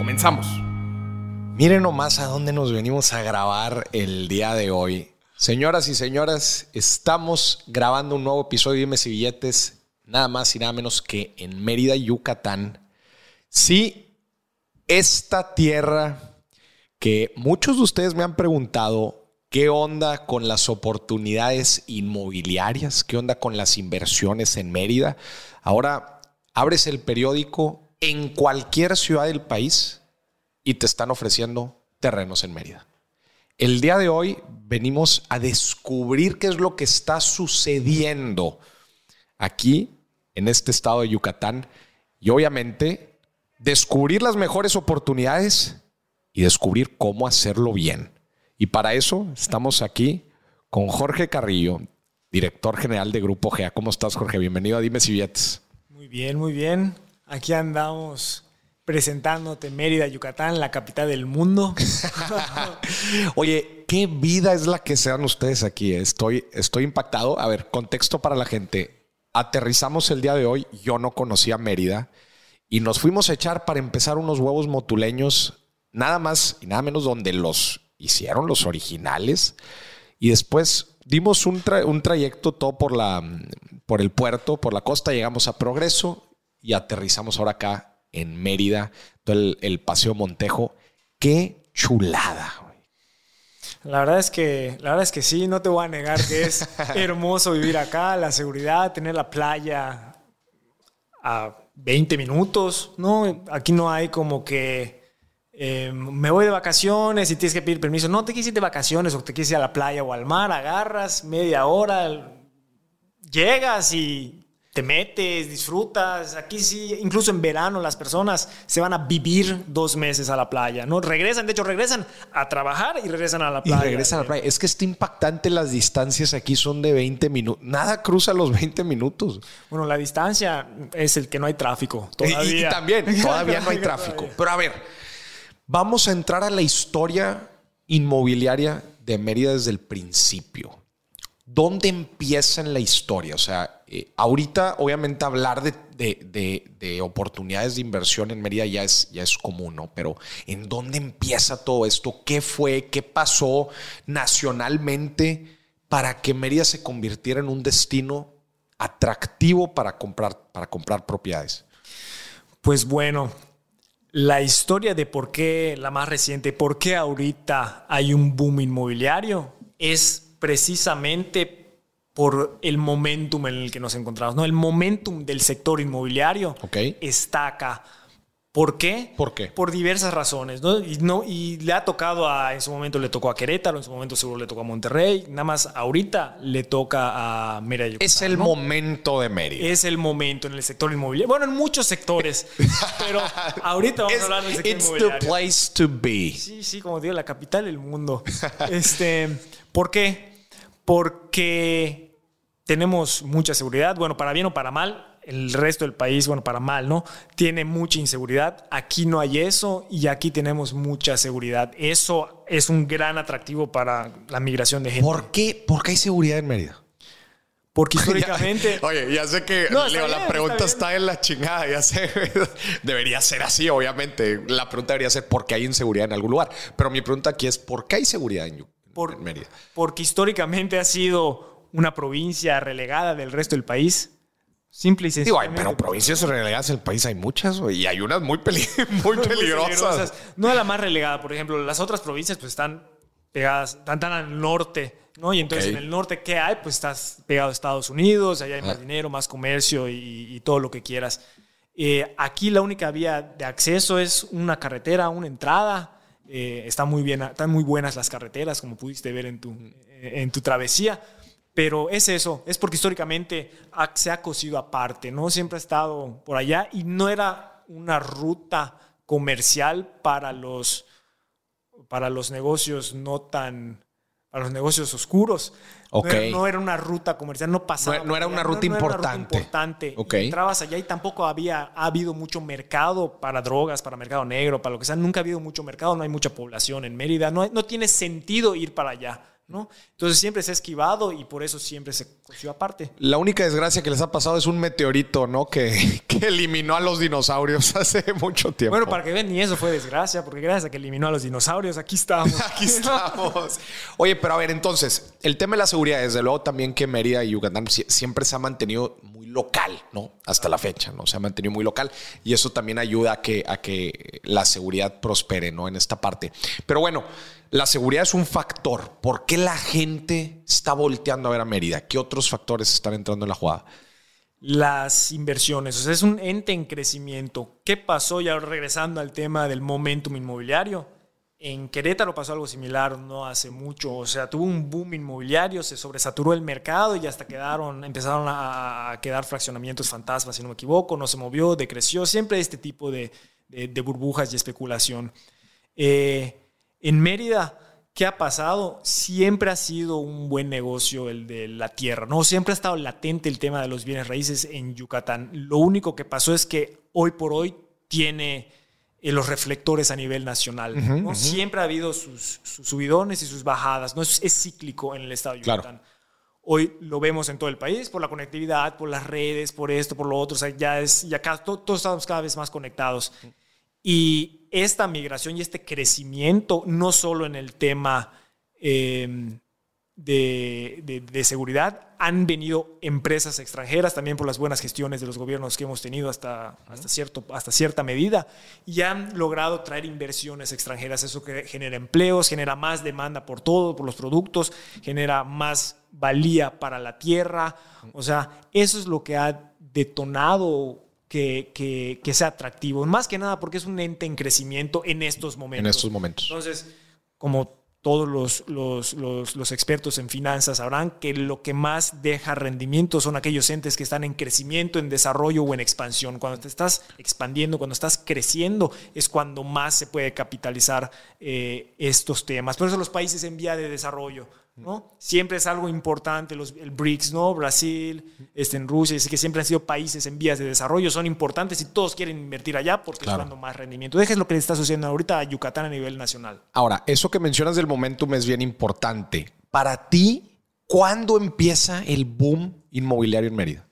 Comenzamos. Miren nomás a dónde nos venimos a grabar el día de hoy. Señoras y señoras, estamos grabando un nuevo episodio de Dimes y Billetes, nada más y nada menos que en Mérida, Yucatán. Sí, esta tierra que muchos de ustedes me han preguntado qué onda con las oportunidades inmobiliarias, qué onda con las inversiones en Mérida. Ahora abres el periódico en cualquier ciudad del país y te están ofreciendo terrenos en Mérida. El día de hoy venimos a descubrir qué es lo que está sucediendo aquí en este estado de Yucatán y obviamente descubrir las mejores oportunidades y descubrir cómo hacerlo bien. Y para eso estamos aquí con Jorge Carrillo, director general de Grupo GEA. ¿Cómo estás, Jorge? Bienvenido a Dime si Billetes. Muy bien, muy bien. Aquí andamos presentándote Mérida, Yucatán, la capital del mundo. Oye, ¿qué vida es la que sean ustedes aquí? Estoy, estoy impactado. A ver, contexto para la gente. Aterrizamos el día de hoy, yo no conocía Mérida y nos fuimos a echar para empezar unos huevos motuleños, nada más y nada menos donde los hicieron los originales. Y después dimos un, trayecto todo por, la, por el puerto, por la costa, llegamos a Progreso y aterrizamos ahora acá en Mérida, todo el, Paseo Montejo. ¡Qué chulada! La verdad es que, la verdad es que sí, no te voy a negar que es hermoso vivir acá, la seguridad, tener la playa a 20 minutos, ¿no? Aquí no hay como que eh, me voy de vacaciones y tienes que pedir permiso. No te ir de vacaciones o te ir a la playa o al mar, agarras media hora, llegas y te metes, disfrutas. Aquí sí, incluso en verano las personas se van a vivir dos meses a la playa, ¿no? Regresan, de hecho, regresan a trabajar y regresan a la playa. Y regresan a la playa. Es que está impactante las distancias aquí son de 20 minutos. Nada cruza los 20 minutos. Bueno, la distancia es el que no hay tráfico. Todavía. Y, también, todavía no hay tráfico. Pero a ver, vamos a entrar a la historia inmobiliaria de Mérida desde el principio. ¿Dónde empieza en la historia? O sea, eh, ahorita obviamente hablar de, oportunidades de inversión en Mérida ya es, ya es común, ¿no? Pero ¿en dónde empieza todo esto? ¿Qué fue? ¿Qué pasó nacionalmente para que Mérida se convirtiera en un destino atractivo para comprar, para comprar propiedades? Pues bueno, la historia de por qué, la más reciente, por qué ahorita hay un boom inmobiliario es precisamente por el momentum en el que nos encontramos. ¿no? El momentum del sector inmobiliario está acá. ¿Por qué? ¿Por qué? Por diversas razones. ¿no? Y, no, y le ha tocado a, en su momento le tocó a Querétaro, en su momento seguro le tocó a Monterrey, nada más ahorita le toca a Mérida. Es el momento de Mérida. Es el momento en el sector inmobiliario. Bueno, en muchos sectores, pero ahorita vamos a hablar del sector inmobiliario. It's the place to be. Sí, sí, como digo, la capital del mundo. este, ¿Por qué? Porque tenemos mucha seguridad, bueno, para bien o para mal, el resto del país, bueno, para mal, ¿no? Tiene mucha inseguridad. Aquí no hay eso y aquí tenemos mucha seguridad. Eso es un gran atractivo para la migración de gente. ¿Por qué, ¿Por qué hay seguridad en Mérida? Porque históricamente. oye, ya sé que la pregunta está, en la chingada, ya sé. debería ser así, obviamente. La pregunta debería ser por qué hay inseguridad en algún lugar. Pero mi pregunta aquí es: ¿por qué hay seguridad en, por, Porque históricamente ha sido una provincia relegada del resto del país. Simple y sencillo. pero provincias relegadas del país hay muchas, y hay unas muy, muy, peligrosas. No es la más relegada, por ejemplo, las otras provincias pues están pegadas, están tan al norte, ¿no? Y entonces en el norte, ¿qué hay? Pues estás pegado a Estados Unidos, allá hay más ah. dinero, más comercio y, todo lo que quieras. Eh, aquí la única vía de acceso es una carretera, una entrada eh, está muy bien, están muy buenas las carreteras, como pudiste ver en tu, en tu travesía. Pero es eso, es porque históricamente se ha cosido aparte, ¿no? Siempre ha estado por allá y no era una ruta comercial para los, para los negocios no tan, para los negocios oscuros. No, era, una ruta comercial, no pasaba. No, era una ruta importante. importante. Entrabas allá y tampoco había ha habido mucho mercado para drogas, para mercado negro, para lo que sea. Nunca ha habido mucho mercado, no hay mucha población en Mérida. No, no tiene sentido ir para allá. Entonces siempre se ha esquivado y por eso siempre se coció aparte. La única desgracia que les ha pasado es un meteorito, ¿no? Que, que, eliminó a los dinosaurios hace mucho tiempo. Bueno, para que vean, ni eso fue desgracia, porque gracias a que eliminó a los dinosaurios, aquí estamos. aquí estamos. Oye, pero a ver, entonces, el tema de la seguridad, desde luego también que Mérida y Yucatán siempre se ha mantenido local, ¿no? Hasta la fecha, ¿no? Se ha mantenido muy local y eso también ayuda a que, a que la seguridad prospere, ¿no? En esta parte. Pero bueno, la seguridad es un factor. ¿Por qué la gente está volteando a ver a Mérida? ¿Qué otros factores están entrando en la jugada? Las inversiones, o sea, es un ente en crecimiento. ¿Qué pasó ya regresando al tema del momentum inmobiliario? En Querétaro pasó algo similar no hace mucho, o sea, tuvo un boom inmobiliario, se sobresaturó el mercado y hasta quedaron, empezaron a, quedar fraccionamientos fantasmas, si no me equivoco, no se movió, decreció, siempre este tipo de, de burbujas y especulación. Eh, en Mérida, ¿qué ha pasado? Siempre ha sido un buen negocio el de la tierra, ¿no? Siempre ha estado latente el tema de los bienes raíces en Yucatán. Lo único que pasó es que hoy por hoy tiene eh, los reflectores a nivel nacional. Siempre ha habido sus, subidones y sus bajadas, ¿no? Es, cíclico en el estado de Yucatán. Hoy lo vemos en todo el país por la conectividad, por las redes, por esto, por lo otro. O sea, ya es, ya todos estamos cada vez más conectados. Y esta migración y este crecimiento, no solo en el tema em, de, seguridad, han venido empresas extranjeras también por las buenas gestiones de los gobiernos que hemos tenido hasta, hasta, cierto, hasta cierta medida y han logrado traer inversiones extranjeras. Eso que genera empleos, genera más demanda por todo, por los productos, genera más valía para la tierra. O sea, eso es lo que ha detonado que, sea atractivo. Más que nada porque es un ente en crecimiento en estos momentos. En estos momentos. Entonces, como todos los, los, expertos en finanzas sabrán que lo que más deja rendimiento son aquellos entes que están en crecimiento, en desarrollo o en expansión. Cuando te estás expandiendo, cuando estás creciendo, es cuando más se puede capitalizar eh, estos temas. Por eso los países en vía de desarrollo ¿no? Siempre es algo importante, los, el BRICS, ¿no? Brasil, este, en Rusia, así que siempre han sido países en vías de desarrollo, son importantes y todos quieren invertir allá porque es cuando más rendimiento. Dejes lo que le está sucediendo ahorita a Yucatán a nivel nacional. Ahora, eso que mencionas del momentum es bien importante. Para ti, ¿cuándo empieza el boom inmobiliario en Mérida?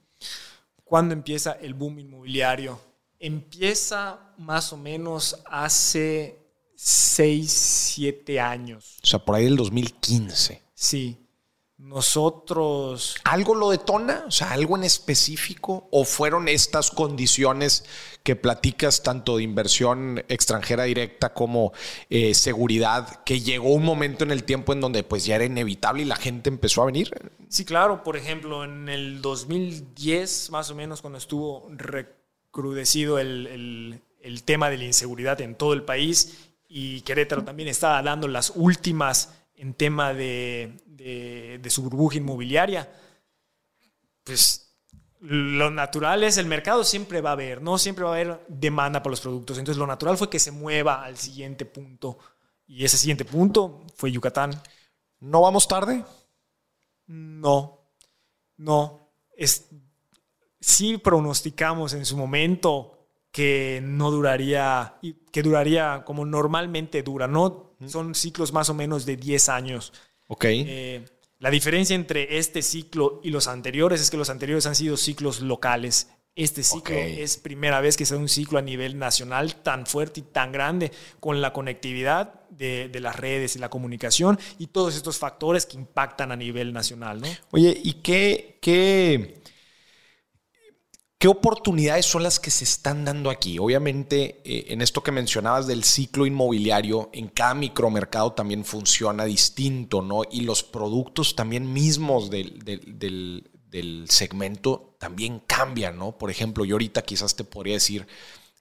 ¿Cuándo empieza el boom inmobiliario? Empieza más o menos hace 6, 7 años. O sea, por ahí del 2015. Sí. Nosotros... ¿Algo lo detona? O sea, algo en específico? ¿O fueron estas condiciones que platicas tanto de inversión extranjera directa como eh, seguridad, que llegó un momento en el tiempo en donde pues ya era inevitable y la gente empezó a venir? Sí, claro. Por ejemplo, en el 2010, más o menos, cuando estuvo recrudecido el, el tema de la inseguridad en todo el país y Querétaro también estaba dando las últimas en tema de, de, su burbuja inmobiliaria, pues lo natural es el mercado siempre va a haber, ¿no? Siempre va a haber demanda por los productos. Entonces lo natural fue que se mueva al siguiente punto. Y ese siguiente punto fue Yucatán. ¿No vamos tarde? No, no. Es, sí pronosticamos en su momento que no duraría, que duraría como normalmente dura, ¿no? Son ciclos más o menos de 10 años. Ok. Eh, la diferencia entre este ciclo y los anteriores es que los anteriores han sido ciclos locales. Este ciclo es primera vez que se da un ciclo a nivel nacional tan fuerte y tan grande con la conectividad de, de, las redes y la comunicación y todos estos factores que impactan a nivel nacional, ¿no? Oye, ¿y qué, qué, ¿Qué oportunidades son las que se están dando aquí? Obviamente, eh, en esto que mencionabas del ciclo inmobiliario, en cada micromercado también funciona distinto, ¿no? Y los productos también mismos del, del, segmento también cambian, ¿no? Por ejemplo, yo ahorita quizás te podría decir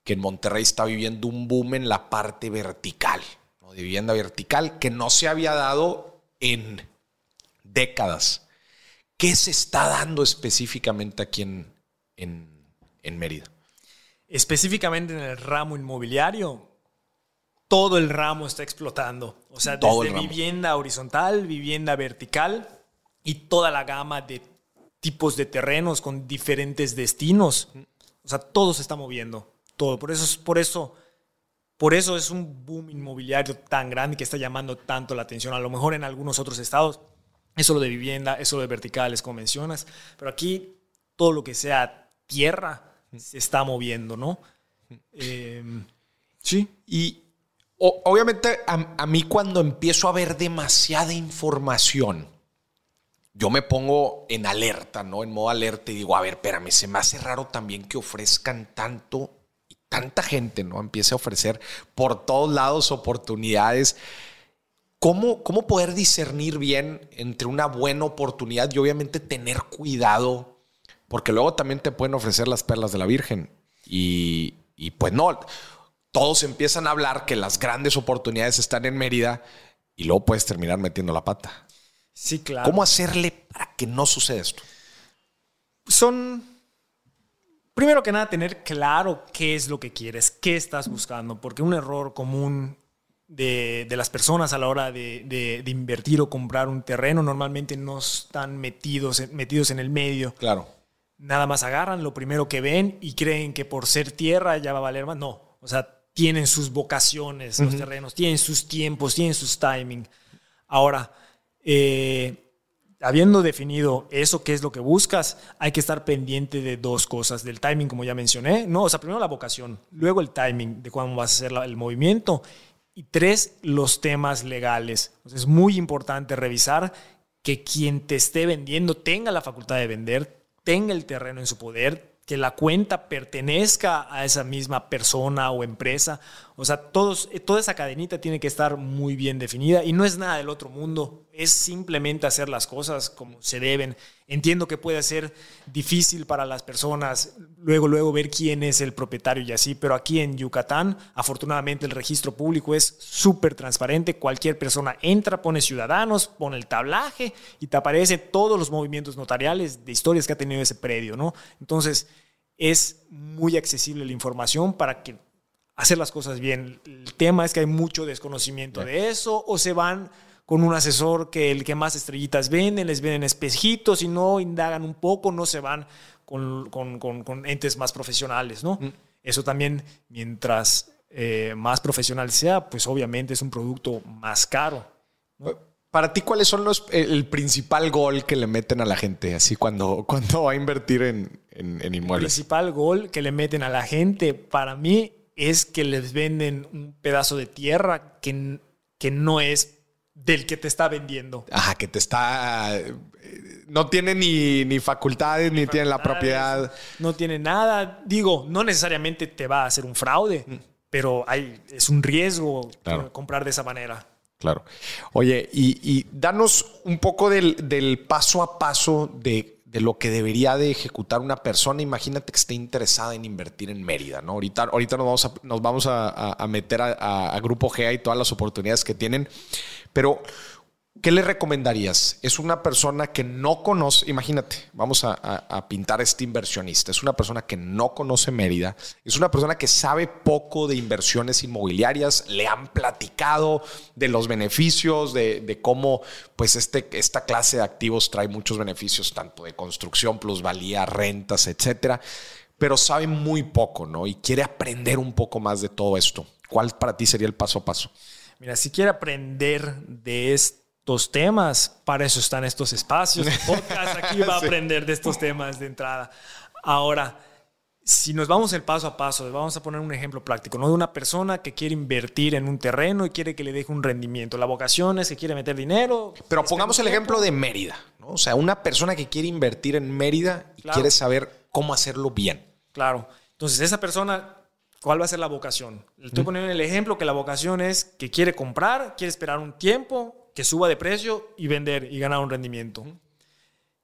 que en Monterrey está viviendo un boom en la parte vertical, de vivienda vertical, que no se había dado en décadas. ¿Qué se está dando específicamente aquí en, en, Mérida? Específicamente en el ramo inmobiliario, todo el ramo está explotando. O sea, desde vivienda horizontal, vivienda vertical y toda la gama de tipos de terrenos con diferentes destinos. O sea, todo se está moviendo. Todo. Por eso, por eso, por eso es un boom inmobiliario tan grande que está llamando tanto la atención. A lo mejor en algunos otros estados, eso lo de vivienda, eso lo de verticales, como mencionas. Pero aquí todo lo que sea tierra se está moviendo, ¿no? Em, sí. Y obviamente a, mí cuando empiezo a ver demasiada información, yo me pongo en alerta, ¿no? En modo alerta y digo, a ver, espérame, se me hace raro también que ofrezcan tanto y tanta gente, ¿no? Empiece a ofrecer por todos lados oportunidades. ¿Cómo, ¿Cómo poder discernir bien entre una buena oportunidad y obviamente tener cuidado porque luego también te pueden ofrecer las perlas de la Virgen. Y, pues no, todos empiezan a hablar que las grandes oportunidades están en Mérida y luego puedes terminar metiendo la pata. Sí, claro. ¿Cómo hacerle para que no suceda esto? Son, primero que nada, tener claro qué es lo que quieres, qué estás buscando, porque un error común de, las personas a la hora de, de, invertir o comprar un terreno normalmente no están metidos, metidos en el medio. Claro nada más agarran lo primero que ven y creen que por ser tierra ya va a valer más. No, o sea, tienen sus vocaciones los terrenos, tienen sus tiempos, tienen sus timing. Ahora, eh, habiendo definido eso, qué es lo que buscas, hay que estar pendiente de dos cosas, del timing, como ya mencioné, no, o sea, primero la vocación, luego el timing de cuándo vas a hacer el movimiento y tres, los temas legales. es muy importante revisar que quien te esté vendiendo tenga la facultad de vender, tenga el terreno en su poder, que la cuenta pertenezca a esa misma persona o empresa. O sea, todos, toda esa cadenita tiene que estar muy bien definida y no es nada del otro mundo, es simplemente hacer las cosas como se deben. Entiendo que puede ser difícil para las personas luego, luego ver quién es el propietario y así, pero aquí en Yucatán, afortunadamente el registro público es súper transparente. Cualquier persona entra, pone ciudadanos, pone el tablaje y te aparece todos los movimientos notariales de historias que ha tenido ese predio, ¿no? Entonces, es muy accesible la información para que hacer las cosas bien. El tema es que hay mucho desconocimiento de eso o se van con un asesor que el que más estrellitas vende, les venden espejitos y no indagan un poco, no se van con, entes más profesionales, ¿no? Mm. Eso también, mientras eh, más profesional sea, pues obviamente es un producto más caro. Para ti, ¿cuáles son los el principal gol que le meten a la gente así cuando, cuando va a invertir en, en, en inmuebles? El principal gol que le meten a la gente, para mí, es que les venden un pedazo de tierra que, que no es del que te está vendiendo. Ajá, que te está... Eh, no tiene ni, facultades, ni, tiene la propiedad. No tiene nada. Digo, no necesariamente te va a hacer un fraude, mm. pero hay, es un riesgo comprar de esa manera. Claro. Oye, y, danos un poco del, paso a paso de, lo que debería de ejecutar una persona. Imagínate que esté interesada en invertir en Mérida, ¿no? Ahorita, ahorita nos vamos a, nos vamos a, meter a, a, Grupo GA y todas las oportunidades que tienen. Pero, ¿qué le recomendarías? Es una persona que no conoce, imagínate, vamos a, pintar a este inversionista, es una persona que no conoce Mérida, es una persona que sabe poco de inversiones inmobiliarias, le han platicado de los beneficios, de, cómo pues este, esta clase de activos trae muchos beneficios, tanto de construcción, plusvalía, rentas, etcétera, pero sabe muy poco, ¿no? Y quiere aprender un poco más de todo esto. ¿Cuál para ti sería el paso a paso? Mira, si quiere aprender de estos temas, para eso están estos espacios podcast. Aquí va a aprender de estos temas de entrada. Ahora, si nos vamos el paso a paso, vamos a poner un ejemplo práctico, ¿no? De una persona que quiere invertir en un terreno y quiere que le deje un rendimiento. La vocación es que quiere meter dinero. Pero pongamos el ejemplo de Mérida, ¿no? O sea, una persona que quiere invertir en Mérida y quiere saber cómo hacerlo bien. Claro. Entonces, esa persona ¿Cuál va a ser la vocación? Le estoy poniendo el ejemplo que la vocación es que quiere comprar, quiere esperar un tiempo, que suba de precio y vender y ganar un rendimiento.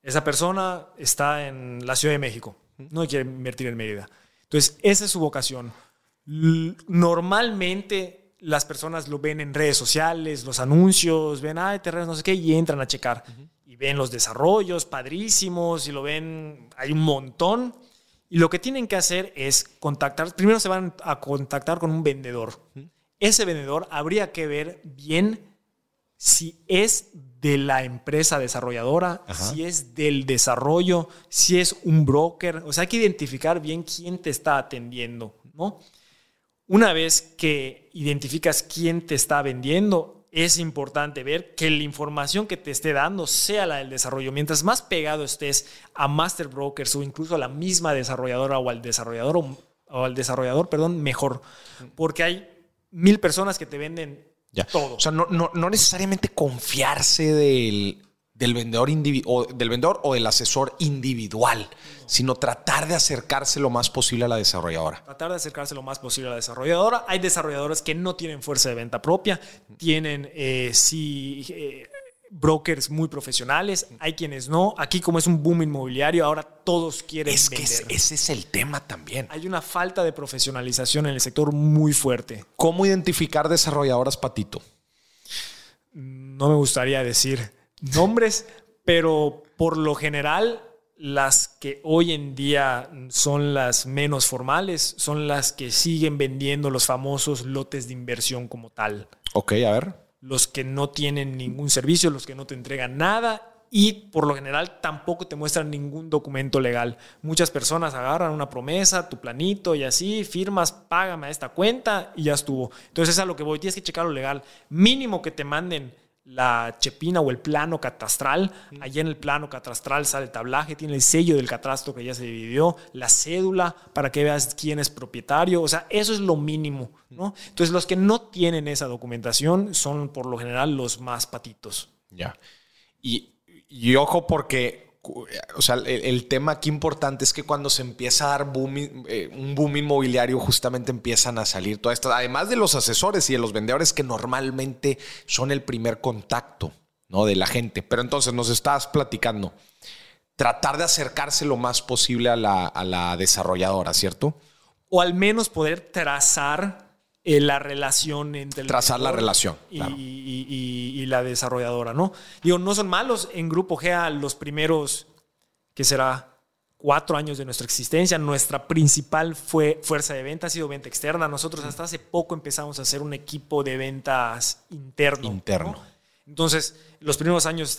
Esa persona está en la Ciudad de México, no quiere invertir en Mérida. Entonces, esa es su vocación. Normalmente las personas lo ven en redes sociales, los anuncios, ven, ay, terrenos, no sé qué, y entran a checar. Y ven los desarrollos padrísimos y lo ven, hay un montón y lo que tienen que hacer es contactar, primero se van a contactar con un vendedor. ese vendedor habría que ver bien si es de la empresa desarrolladora, si es del desarrollo, si es un broker. O sea, hay que identificar bien quién te está atendiendo, ¿no? Una vez que identificas quién te está vendiendo, es importante ver que la información que te esté dando sea la del desarrollo. Mientras más pegado estés a master brokers o incluso a la misma desarrolladora o al desarrollador o, al desarrollador, perdón, mejor, porque hay mil personas que te venden todo. O sea, no, no, necesariamente confiarse del, del vendedor, o del vendedor o del asesor individual, sino tratar de acercarse lo más posible a la desarrolladora. Tratar de acercarse lo más posible a la desarrolladora. Hay desarrolladores que no tienen fuerza de venta propia, tienen eh, sí eh, brokers muy profesionales, hay quienes no. Aquí como es un boom inmobiliario, ahora todos quieren es que ese es el tema también. Hay una falta de profesionalización en el sector muy fuerte. ¿Cómo identificar desarrolladoras, Patito? No me gustaría decir nombres, pero por lo general las que hoy en día son las menos formales son las que siguen vendiendo los famosos lotes de inversión como tal. Ok, a ver los que no tienen ningún servicio, los que no te entregan nada y por lo general tampoco te muestran ningún documento legal. Muchas personas agarran una promesa, tu planito y así, firmas, págame a esta cuenta y ya estuvo. Entonces es a lo que voy, tienes que checar lo legal. Mínimo que te manden la chepina o el plano catastral. Allí en el plano catastral sale el tablaje, tiene el sello del catastro que ya se dividió, la cédula para que veas quién es propietario. O sea, eso es lo mínimo. ¿no? Entonces, los que no tienen esa documentación son por lo general los más patitos. Ya. Y, y ojo, porque o sea, el, tema aquí importante es que cuando se empieza a dar eh, un boom inmobiliario, justamente empiezan a salir todas estas, además de los asesores y de los vendedores que normalmente son el primer contacto ¿no? de la gente. Pero entonces nos estás platicando, tratar de acercarse lo más posible a la, desarrolladora, ¿cierto? O al menos poder trazar eh, la relación entre el trazar la relación y, la desarrolladora, ¿no? Digo, no son malos en Grupo GEA los primeros, que será cuatro años de nuestra existencia. Nuestra principal fue fuerza de venta, ha sido venta externa. Nosotros hasta hace poco empezamos a hacer un equipo de ventas interno. Interno. Entonces, los primeros años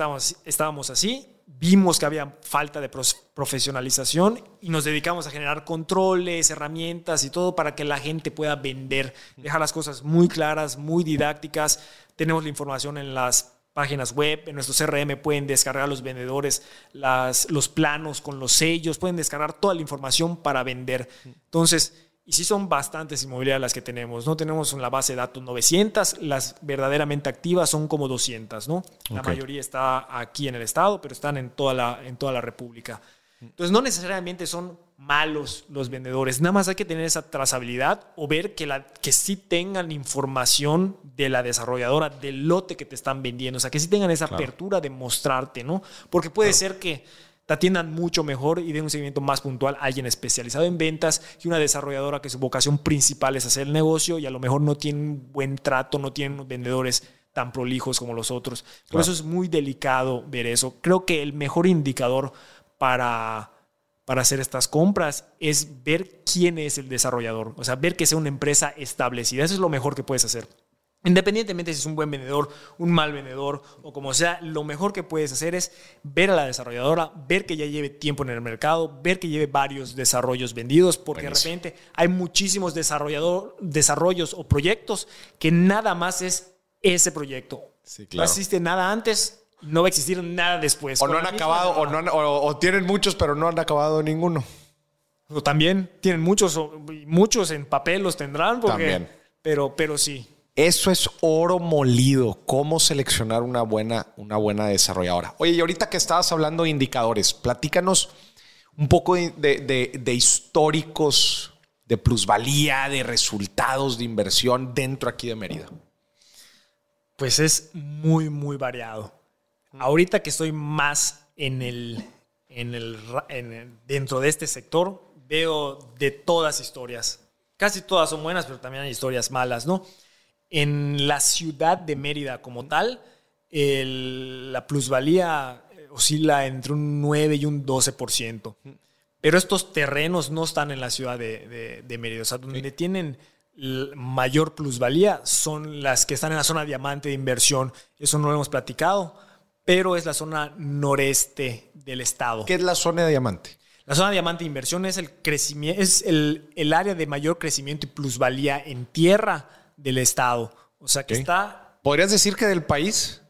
estábamos, así vimos que había falta de profesionalización y nos dedicamos a generar controles, herramientas y todo para que la gente pueda vender, dejar las cosas muy claras, muy didácticas. Tenemos la información en las páginas web, en nuestro CRM pueden descargar los vendedores los planos con los sellos, pueden descargar toda la información para vender. Entonces, y sí son bastantes inmobiliarias las que tenemos, ¿no? Tenemos en la base de datos 900, las verdaderamente activas son como 200, ¿no? La mayoría está aquí en el estado, pero están en toda la, en toda la república. Entonces, no necesariamente son malos los vendedores, nada más hay que tener esa trazabilidad o ver que, la, que sí tengan información de la desarrolladora, del lote que te están vendiendo, o sea, que sí tengan esa apertura de mostrarte, ¿no? Porque puede ser que te atiendan mucho mejor y den un seguimiento más puntual a alguien especializado en ventas que una desarrolladora que su vocación principal es hacer el negocio y a lo mejor no tiene un buen trato, no tienen vendedores tan prolijos como los otros. Por eso es muy delicado ver eso. Creo que el mejor indicador para, para hacer estas compras es ver quién es el desarrollador, o sea, ver que sea una empresa establecida. Eso es lo mejor que puedes hacer. Independientemente si es un buen vendedor, un mal vendedor o como sea, lo mejor que puedes hacer es ver a la desarrolladora, ver que ya lleve tiempo en el mercado, ver que lleve varios desarrollos vendidos, porque de repente hay muchísimos desarrollador, desarrollos o proyectos que nada más es ese proyecto. No existe nada antes, no va a existir nada después. O no han acabado, o, no o, tienen muchos, pero no han acabado ninguno. O también tienen muchos, muchos en papel los tendrán, porque, Pero, pero sí. Eso es oro molido. ¿Cómo seleccionar una buena, una buena desarrolladora? Oye, y ahorita que estabas hablando de indicadores, platícanos un poco de, históricos de plusvalía, de resultados de inversión dentro aquí de Mérida. Pues es muy, muy variado. Ahorita que estoy más en el, en el, dentro de este sector, veo de todas historias. Casi todas son buenas, pero también hay historias malas, ¿no? En la ciudad de Mérida como tal, la plusvalía oscila entre un 9 y un 12%. Pero estos terrenos no están en la ciudad de, Mérida, o sea, donde tienen mayor plusvalía son las que están en la zona diamante de inversión. Eso no lo hemos platicado, pero es la zona noreste del estado. ¿Qué es la zona de diamante? La zona de diamante de inversión es el crecimiento, es el, el área de mayor crecimiento y plusvalía en tierra del estado. O sea que está. ¿Podrías decir que del país?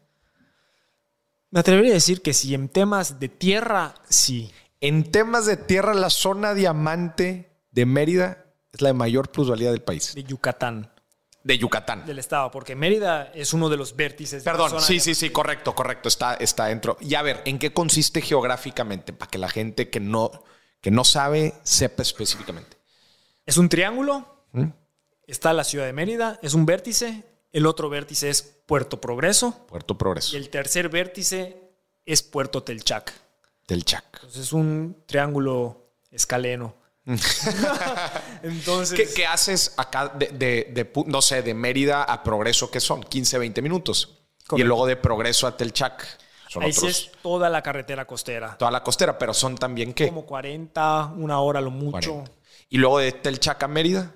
Me atrevería a decir que sí, en temas de tierra, sí. En temas de tierra, la zona diamante de Mérida es la de mayor plusvalía del país. De Yucatán. De Yucatán. Del estado, porque Mérida es uno de los vértices. Perdón, de la zona sí, sí, sí, correcto, correcto. Está, está dentro. Y a ver, ¿en qué consiste geográficamente? Para que la gente que no, que no sabe sepa específicamente. Es un triángulo. ¿Mm? Está la ciudad de Mérida, es un vértice. El otro vértice es Puerto Progreso. Puerto Progreso. Y el tercer vértice es Puerto Telchac. Telchac. Entonces es un triángulo escaleno. Entonces. ¿Qué, haces acá de, no sé, de Mérida a Progreso? ¿Qué son? 15, 20 minutos. Y luego de Progreso a Telchac. Son Ahí sí es toda la carretera costera. Toda la costera, pero son también qué? Como 40, una hora lo mucho. ¿Y luego de Telchac a Mérida?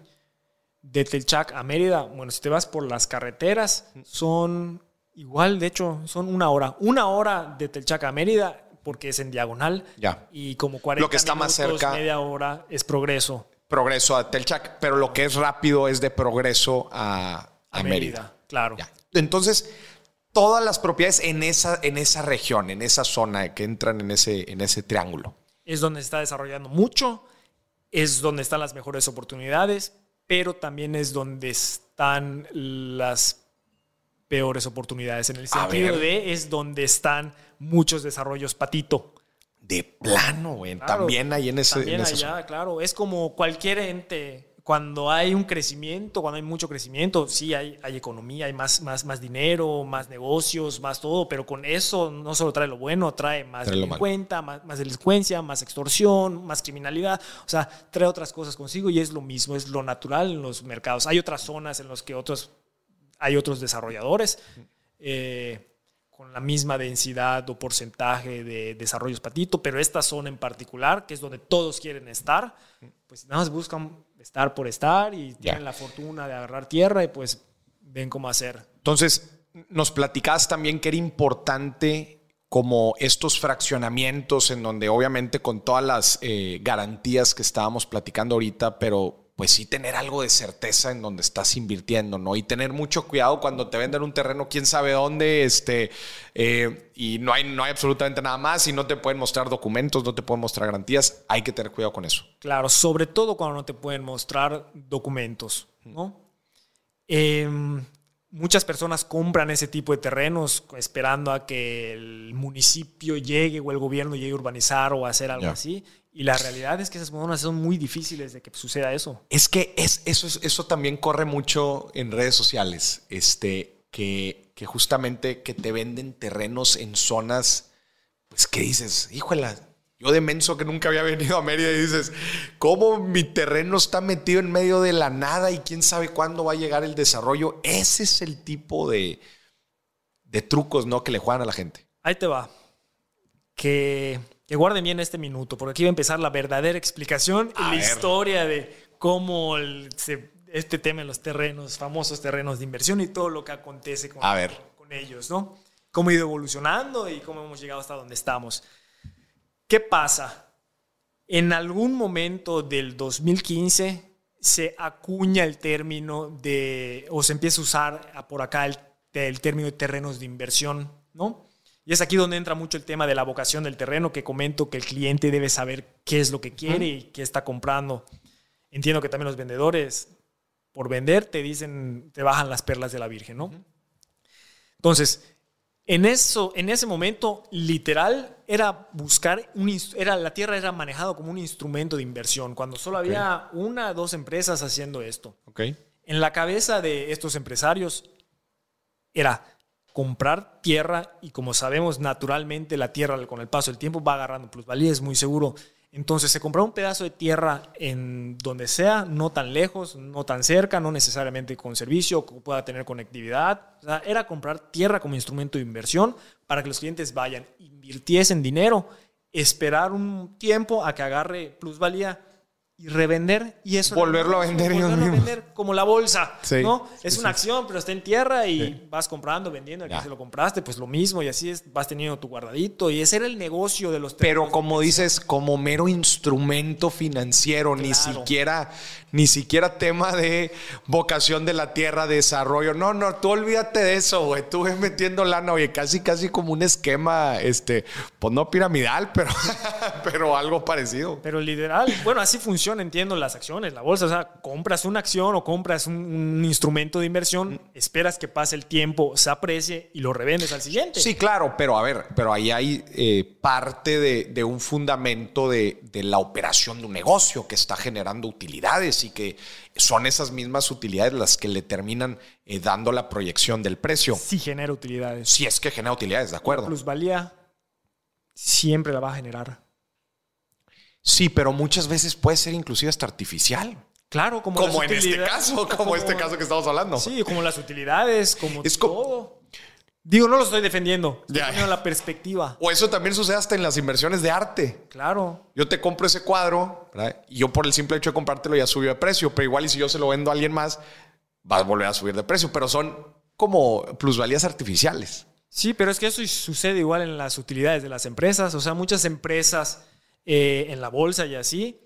De Telchac a Mérida, bueno, si te vas por las carreteras, son igual, de hecho, son una hora. Una hora de Telchac a Mérida porque es en diagonal. Ya. Y como 40 lo que está minutos, más cerca, media hora es progreso. Progreso a Telchac, pero lo que es rápido es de progreso a, Mérida. Claro. Entonces, todas las propiedades en esa, en esa región, en esa zona que entran en ese, en ese triángulo. Es donde se está desarrollando mucho, es donde están las mejores oportunidades, pero también es donde están las peores oportunidades. En el sentido de es donde están muchos desarrollos patito. De plano, güey. también hay en ese. También allá, claro. Es como cualquier ente. Cuando hay un crecimiento, cuando hay mucho crecimiento, sí hay, hay economía, hay más, más, más dinero, más negocios, más todo, pero con eso no solo trae lo bueno, trae más delincuencia, más, más delincuencia, más extorsión, más criminalidad. O sea, trae otras cosas consigo y es lo mismo, es lo natural en los mercados. Hay otras zonas en las que otros, hay otros desarrolladores. Eh, con la misma densidad o porcentaje de desarrollos patito, pero esta zona en particular, que es donde todos quieren estar, pues nada más buscan estar por estar y tienen la fortuna de agarrar tierra y pues ven cómo hacer. Entonces, nos platicabas también que era importante como estos fraccionamientos en donde obviamente con todas las eh, garantías que estábamos platicando ahorita, pero pues sí tener algo de certeza en donde estás invirtiendo, ¿no? Y tener mucho cuidado cuando te venden un terreno, quién sabe dónde, este, eh, y no hay, no hay absolutamente nada más, y no te pueden mostrar documentos, no te pueden mostrar garantías, hay que tener cuidado con eso. Claro, sobre todo cuando no te pueden mostrar documentos, ¿no? Em, muchas personas compran ese tipo de terrenos esperando a que el municipio llegue o el gobierno llegue a urbanizar o a hacer algo así. Y la realidad es que esas zonas son muy difíciles de que suceda eso. Es que es, eso, eso también corre mucho en redes sociales, este, que, que justamente que te venden terrenos en zonas, pues que dices, híjole, yo de menso que nunca había venido a Mérida y dices, ¿cómo mi terreno está metido en medio de la nada y quién sabe cuándo va a llegar el desarrollo? Ese es el tipo de, de trucos, ¿no? Que le juegan a la gente. Ahí te va. Que que guarden bien este minuto, porque aquí va a empezar la verdadera explicación y la historia de cómo este tema en los terrenos, famosos terrenos de inversión y todo lo que acontece con, con ellos, ¿no? Cómo ha ido evolucionando y cómo hemos llegado hasta donde estamos. ¿Qué pasa? En algún momento del 2015 se acuña el término de, o se empieza a usar por acá el, el término de terrenos de inversión, ¿no? Y es aquí donde entra mucho el tema de la vocación del terreno, que comento que el cliente debe saber qué es lo que quiere y qué está comprando. Entiendo que también los vendedores, por vender, te dicen, te bajan las perlas de la Virgen, ¿no? Entonces, en, eso, en ese momento, literal, era buscar, un, era, la tierra era manejado como un instrumento de inversión, cuando solo había una o dos empresas haciendo esto. Okay. En la cabeza de estos empresarios era, comprar tierra y como sabemos naturalmente la tierra con el paso del tiempo va agarrando plusvalía, es muy seguro. Entonces se compró un pedazo de tierra en donde sea, no tan lejos, no tan cerca, no necesariamente con servicio, que pueda tener conectividad. Era comprar tierra como instrumento de inversión para que los clientes vayan, invirtiesen dinero, esperar un tiempo a que agarre plusvalía y revender y eso volverlo a vender volverlo ellos a vender como la bolsa Sí, no es sí. una acción pero está en tierra y vas comprando vendiendo aquí Ya. se lo compraste pues lo mismo y así es vas teniendo tu guardadito y ese era el negocio de los Pero como dices, como mero instrumento financiero, ni siquiera, ni siquiera tema de vocación de la tierra, desarrollo. No, no, tú olvídate de eso, güey. Tú ves metiendo lana, oye, casi, casi como un esquema, este, pues no piramidal, pero, pero algo parecido. pero literal bueno así funciona entiendo las acciones la bolsa o sea compras una acción o compras un, un instrumento de inversión esperas que pase el tiempo se aprecie y lo revendes al siguiente Sí, claro, pero a ver, pero ahí hay eh, parte de, de un fundamento de, de la operación de un negocio que está generando utilidades y que son esas mismas utilidades las que le terminan eh, dando la proyección del precio. sí genera utilidades Si es que genera utilidades, de acuerdo. plusvalía siempre la va a generar. Sí, pero muchas veces puede ser inclusive hasta artificial. Claro, como, Como en este caso, como este caso que estamos hablando. Sí, como las utilidades, como Es como- todo. Digo, no lo estoy defendiendo. Estoy la perspectiva. O eso también sucede hasta en las inversiones de arte. Claro. Yo te compro ese cuadro ¿verdad? y yo por el simple hecho de comprártelo ya subió de precio, pero igual y si yo se lo vendo a alguien más, va a volver a subir de precio, pero son como plusvalías artificiales. Sí, pero es que eso sucede igual en las utilidades de las empresas. O sea, muchas empresas eh, en la bolsa y así,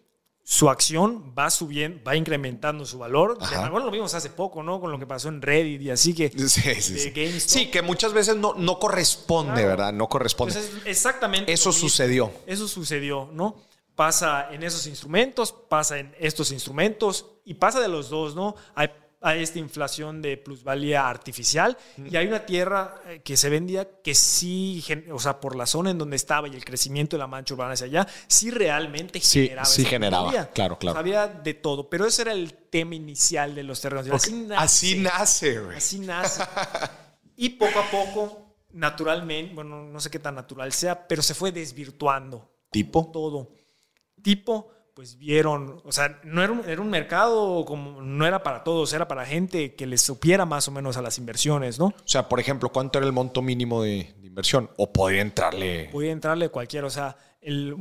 su acción va subiendo, va incrementando su valor. Bueno, lo vimos hace poco, ¿no? Con lo que pasó en Reddit y así que... Sí, sí, de sí. GameStop. Sí, que muchas veces no, no corresponde, Claro. ¿verdad? No corresponde. Pues es exactamente. Eso sucedió. Eso sucedió, ¿no? Pasa en esos instrumentos, pasa en estos instrumentos y pasa de los dos, ¿no? Hay, hay esta inflación de plusvalía artificial y hay una tierra eh, que se vendía que sí, o sea, por la zona en donde estaba y el crecimiento de la mancha urbana hacia allá, sí realmente Sí, generaba. sí generaba, plusvalía. claro, claro. O sea, había de todo, pero ese era el tema inicial de los terrenos. Así nace. Así nace, güey. Así nace. y poco a poco, naturalmente, bueno, no sé qué tan natural sea, pero se fue desvirtuando Tipo. todo. Tipo, pues vieron, o sea, no era un, era un mercado como, no era para todos, era para gente que les supiera más o menos a las inversiones, ¿no? O sea, por ejemplo, ¿cuánto era el monto mínimo de, de inversión? O podría entrarle. Podía entrarle cualquiera, o sea, el,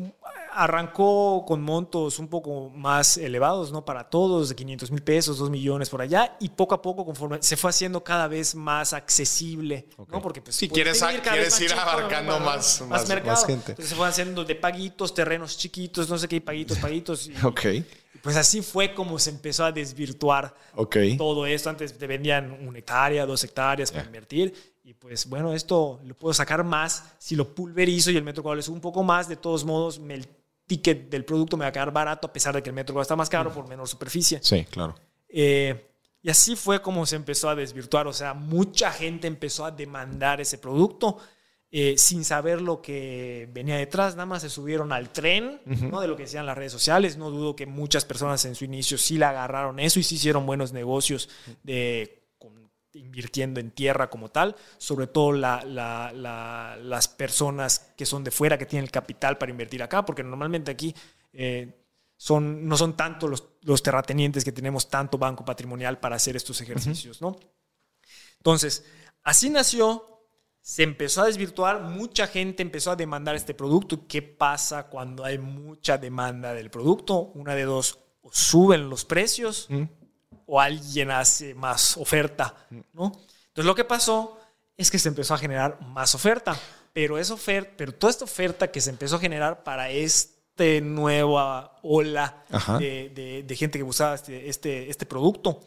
arrancó con montos un poco más elevados, ¿no? Para todos, de 500 mil pesos, 2 millones por allá, y poco a poco, conforme se fue haciendo cada vez más accesible, ¿no? Porque pues, Si quieres- cada quieres ir chico, abarcando ¿no? más- más- mercado. más gente. Entonces se fue haciendo de paguitos, terrenos chiquitos, no sé qué, paguitos, paguitos. y- Ok, Pues así fue como se empezó a desvirtuar ok. todo esto. Antes te vendían una hectárea, dos hectáreas para Ya. invertir. Y pues bueno, esto lo puedo sacar más. Si lo pulverizo y el metro cuadrado le sube un poco más, de todos modos, me- el ticket del producto me va a quedar barato a pesar de que el metro cuadrado está más caro por menor superficie. Sí, claro. Eh, y así fue como se empezó a desvirtuar. O sea, mucha gente empezó a demandar ese producto eh, sin saber lo que venía detrás. Nada más se subieron al tren ¿no? de lo que decían las redes sociales. No dudo que muchas personas en su inicio sí la agarraron eso y sí hicieron buenos negocios de invirtiendo en tierra como tal, sobre todo la- la- la- las personas que son de fuera, que tienen el capital para invertir acá, porque normalmente aquí eh, son, no son tanto los, los terratenientes que tenemos tanto banco patrimonial para hacer estos ejercicios, ¿no? Entonces, así nació, se empezó a desvirtuar, mucha gente empezó a demandar este producto. ¿Qué pasa cuando hay mucha demanda del producto? Una de dos, o suben los precios o alguien hace más oferta, ¿no? Entonces lo que pasó es que se empezó a generar más oferta, pero esa oferta, pero toda esta oferta que se empezó a generar para esta nueva ola Ajá. de, de- de gente que buscaba este, este, este producto,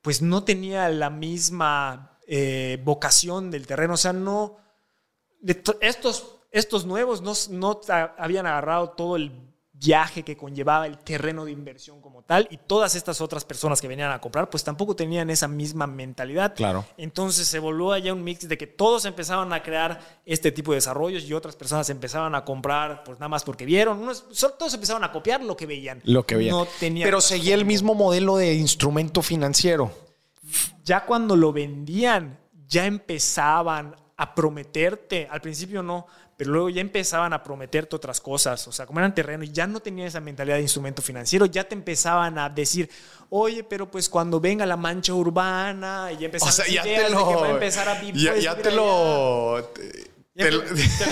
pues no tenía la misma eh, vocación del terreno, o sea, no, de estos, estos nuevos no, no habían agarrado todo el viaje que conllevaba el terreno de inversión como tal y todas estas otras personas que venían a comprar pues tampoco tenían esa misma mentalidad. Claro. Entonces se volvió allá un mix de que todos empezaban a crear este tipo de desarrollos y otras personas empezaban a comprar pues nada más porque vieron. Unos, todos empezaban a copiar lo que veían. Lo que veían. No tenían Pero seguía el mismo modelo de instrumento financiero. ya cuando lo vendían, ya empezaban a prometerte, al principio no, pero luego ya empezaban a prometerte otras cosas, o sea, como eran terrenos, ya no tenían esa mentalidad de instrumento financiero, ya te empezaban a decir, oye, pero pues cuando venga la mancha urbana, y ya O empezaban sea, ya de lo. que va a empezar a vivir. ya, vivir te lo. te- te,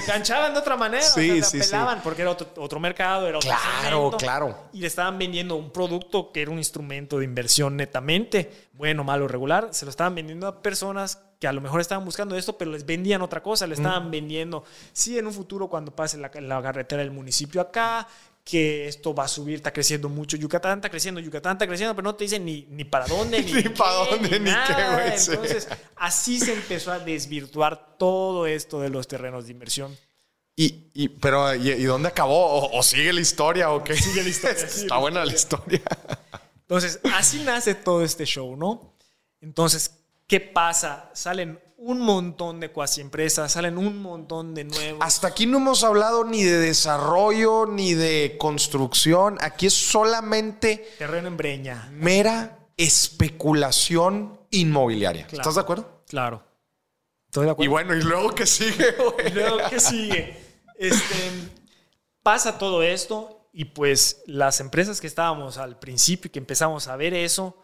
enganchaban de otra manera, sí, te apelaban porque era otro, mercado, era otro Claro, claro. Y le estaban vendiendo un producto que era un instrumento de inversión netamente, bueno, malo, regular, se lo estaban vendiendo a personas que a lo mejor estaban buscando esto, pero les vendían otra cosa, le estaban vendiendo, sí, en un futuro cuando pase la, la carretera del municipio acá, que esto va a subir, está creciendo mucho Yucatán, está creciendo Yucatán, está creciendo, pero no te dicen ni, ni para dónde, ni, para dónde, ni, qué, güey. Entonces, así se empezó a desvirtuar todo esto de los terrenos de inversión. Y, y pero, ¿y, dónde acabó? ¿O, sigue la historia o qué? Sigue la historia. Está buena la historia. Entonces, así nace todo este show, ¿no? Entonces, ¿qué pasa? Salen un montón de cuasi empresas, salen un montón de nuevos. Hasta aquí no hemos hablado ni de desarrollo ni de construcción. Aquí es solamente. Terreno en breña. Mera especulación inmobiliaria. ¿Estás de acuerdo? Claro. Estoy de acuerdo. Y bueno, ¿y luego qué sigue, güey? luego qué sigue. Este, pasa todo esto y pues las empresas que estábamos al principio, que empezamos a ver eso,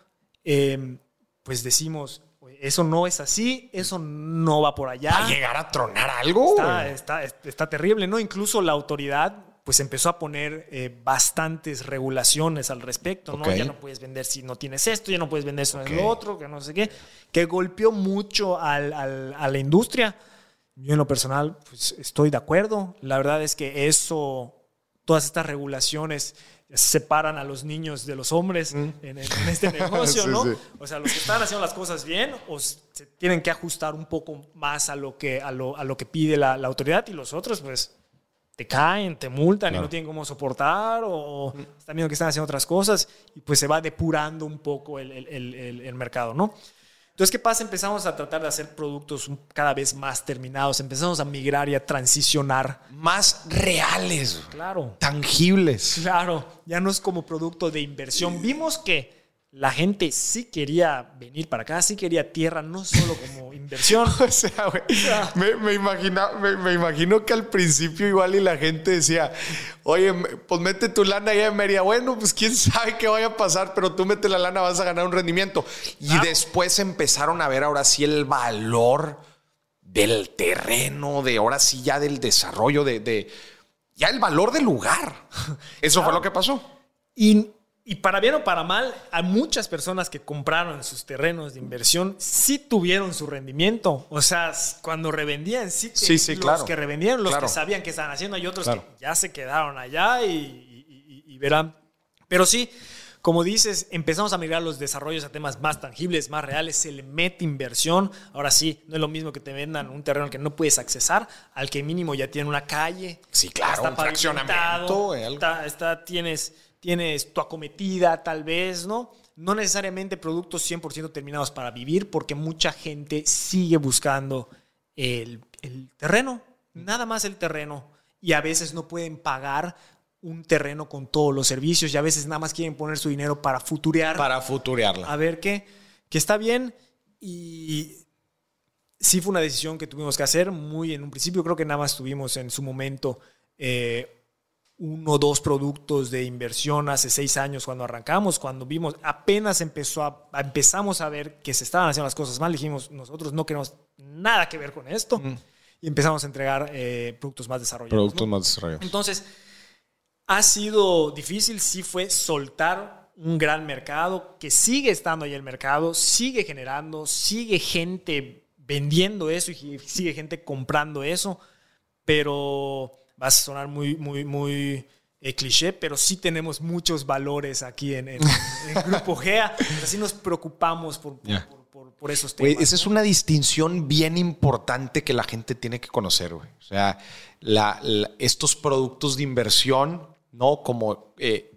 eh, pues decimos, eso no es así, eso no va por allá. ¿Va a llegar a tronar algo? Está, está, terrible, ¿no? Incluso la autoridad pues empezó a poner eh, bastantes regulaciones al respecto, ¿no? Ya no puedes vender si no tienes esto, ya no puedes vender eso en lo otro, que no sé qué, que golpeó mucho al, al, a la industria. Yo en lo personal pues estoy de acuerdo. La verdad es que eso, todas estas regulaciones separan a los niños de los hombres mm. en, este negocio, ¿no? O sea, los que están haciendo las cosas bien o se tienen que ajustar un poco más a lo que, a lo, a lo que pide la, autoridad y los otros, pues, te caen, te multan y no tienen cómo soportar o mm. están viendo que están haciendo otras cosas y pues se va depurando un poco el, el, el, el mercado, ¿no? Entonces, ¿qué pasa? Empezamos a tratar de hacer productos cada vez más terminados, empezamos a migrar y a transicionar. Más reales. Claro. Tangibles. Claro, ya no es como producto de inversión. Vimos que la gente sí quería venir para acá, sí quería tierra, no solo como inversión. o sea, güey, me, me, me, imagino que al principio igual y la gente decía, oye, pues mete tu lana allá en Mérida. Bueno, pues quién sabe qué vaya a pasar, pero tú mete la lana, vas a ganar un rendimiento. Y después empezaron a ver ahora sí el valor del terreno, de ahora sí ya del desarrollo, de, de ya el valor del lugar. Eso fue lo que pasó. Y y para bien o para mal, a muchas personas que compraron sus terrenos de inversión sí tuvieron su rendimiento. O sea, cuando revendían, sí, sí, sí los que revendieron, los que sabían que estaban haciendo, hay otros que ya se quedaron allá y, verán. Pero sí, como dices, empezamos a migrar los desarrollos a temas más tangibles, más reales, se le mete inversión. Ahora sí, no es lo mismo que te vendan un terreno que no puedes accesar, al que mínimo ya tiene una calle. Sí, claro, un fraccionamiento. está, tienes tienes tu acometida tal vez, ¿no? No necesariamente productos 100% terminados para vivir, porque mucha gente sigue buscando el, terreno, nada más el terreno, y a veces no pueden pagar un terreno con todos los servicios y a veces nada más quieren poner su dinero para futurear. Para futurearla. A ver qué, que está bien y sí fue una decisión que tuvimos que hacer muy en un principio, creo que nada más tuvimos en su momento eh, uno o dos productos de inversión hace seis años cuando arrancamos, cuando vimos, apenas empezó a, empezamos a ver que se estaban haciendo las cosas mal, dijimos, nosotros no queremos nada que ver con esto mm. y empezamos a entregar eh, productos más desarrollados. Productos más desarrollados. Entonces, ha sido difícil, sí fue soltar un gran mercado que sigue estando ahí el mercado, sigue generando, sigue gente vendiendo eso y sigue gente comprando eso, pero va a sonar muy, muy, muy eh, cliché, pero sí tenemos muchos valores aquí en, en, Grupo GEA. Así nos preocupamos por, por, esos temas. esa es una distinción bien importante que la gente tiene que conocer, güey. O sea, estos productos de inversión, ¿no? Como eh,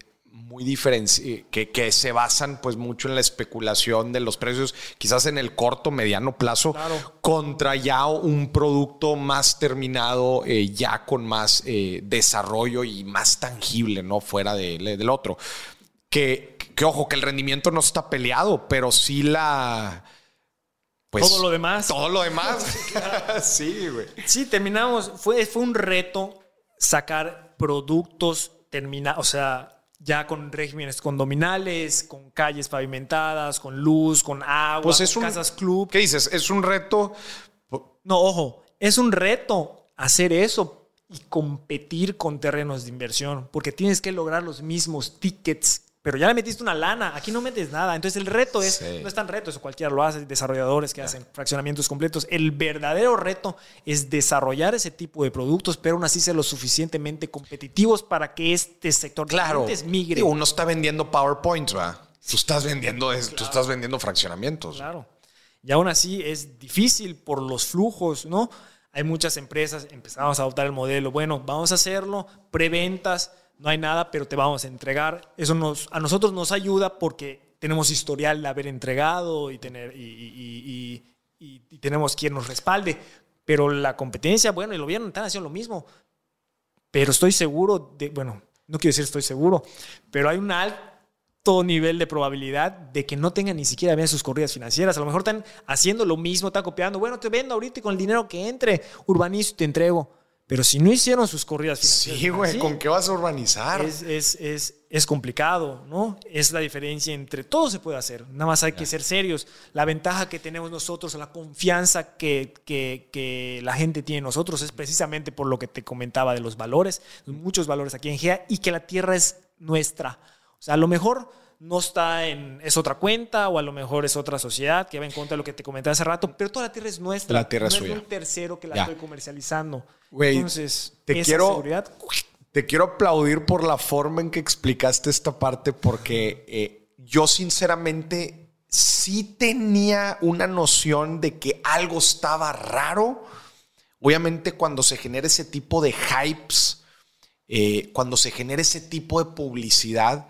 muy diferentes, que, que, se basan pues mucho en la especulación de los precios, quizás en el corto, mediano plazo, contra ya un producto más terminado, eh, ya con más eh, desarrollo y más tangible, ¿no? Fuera del otro. Que, que, ojo, que el rendimiento no está peleado, pero sí la... Pues, todo lo demás. Todo lo demás. sí, güey. Sí, terminamos. Fue, fue un reto sacar productos terminados, o sea, ya con regímenes condominales, con calles pavimentadas, con luz, con agua, pues es un, casas club. ¿Qué dices? ¿Es un reto? No, ojo, es un reto hacer eso y competir con terrenos de inversión, porque tienes que lograr los mismos tickets pero ya le metiste una lana, aquí no metes nada. Entonces el reto es, no es tan reto, eso cualquiera lo hace, desarrolladores que hacen fraccionamientos completos. El verdadero reto es desarrollar ese tipo de productos, pero aún así ser lo suficientemente competitivos para que este sector claro, de migre. uno está vendiendo PowerPoints, ¿verdad? Tú estás vendiendo, tú estás vendiendo fraccionamientos. Claro. Y aún así es difícil por los flujos, ¿no? Hay muchas empresas, empezamos a adoptar el modelo, bueno, vamos a hacerlo, preventas, no hay nada, pero te vamos a entregar. Eso nos, a nosotros nos ayuda porque tenemos historial de haber entregado y, tener, y, tenemos quien nos respalde. Pero la competencia, bueno, el gobierno están haciendo lo mismo. Pero estoy seguro de, bueno, no quiero decir estoy seguro, pero hay un alto nivel de probabilidad de que no tengan ni siquiera bien sus corridas financieras. A lo mejor están haciendo lo mismo, están copiando. Bueno, te vendo ahorita con el dinero que entre, urbanizo y te entrego. Pero si no hicieron sus corridas financieras. Sí, güey, ¿con qué vas a urbanizar? Es, es, es, es, complicado, ¿no? Es la diferencia entre todo se puede hacer, nada más hay que ser serios. La ventaja que tenemos nosotros, la confianza que, que, que, la gente tiene en nosotros es precisamente por lo que te comentaba de los valores, muchos valores aquí en GEA y que la tierra es nuestra. O sea, a lo mejor no está en, es otra cuenta o a lo mejor es otra sociedad que va en contra de lo que te comenté hace rato, pero toda la tierra es nuestra. La tierra no es suya. un tercero que la estoy comercializando. Entonces, te quiero, te quiero aplaudir por la forma en que explicaste esta parte porque eh, yo sinceramente sí tenía una noción de que algo estaba raro. Obviamente cuando se genera ese tipo de hypes, eh, cuando se genera ese tipo de publicidad,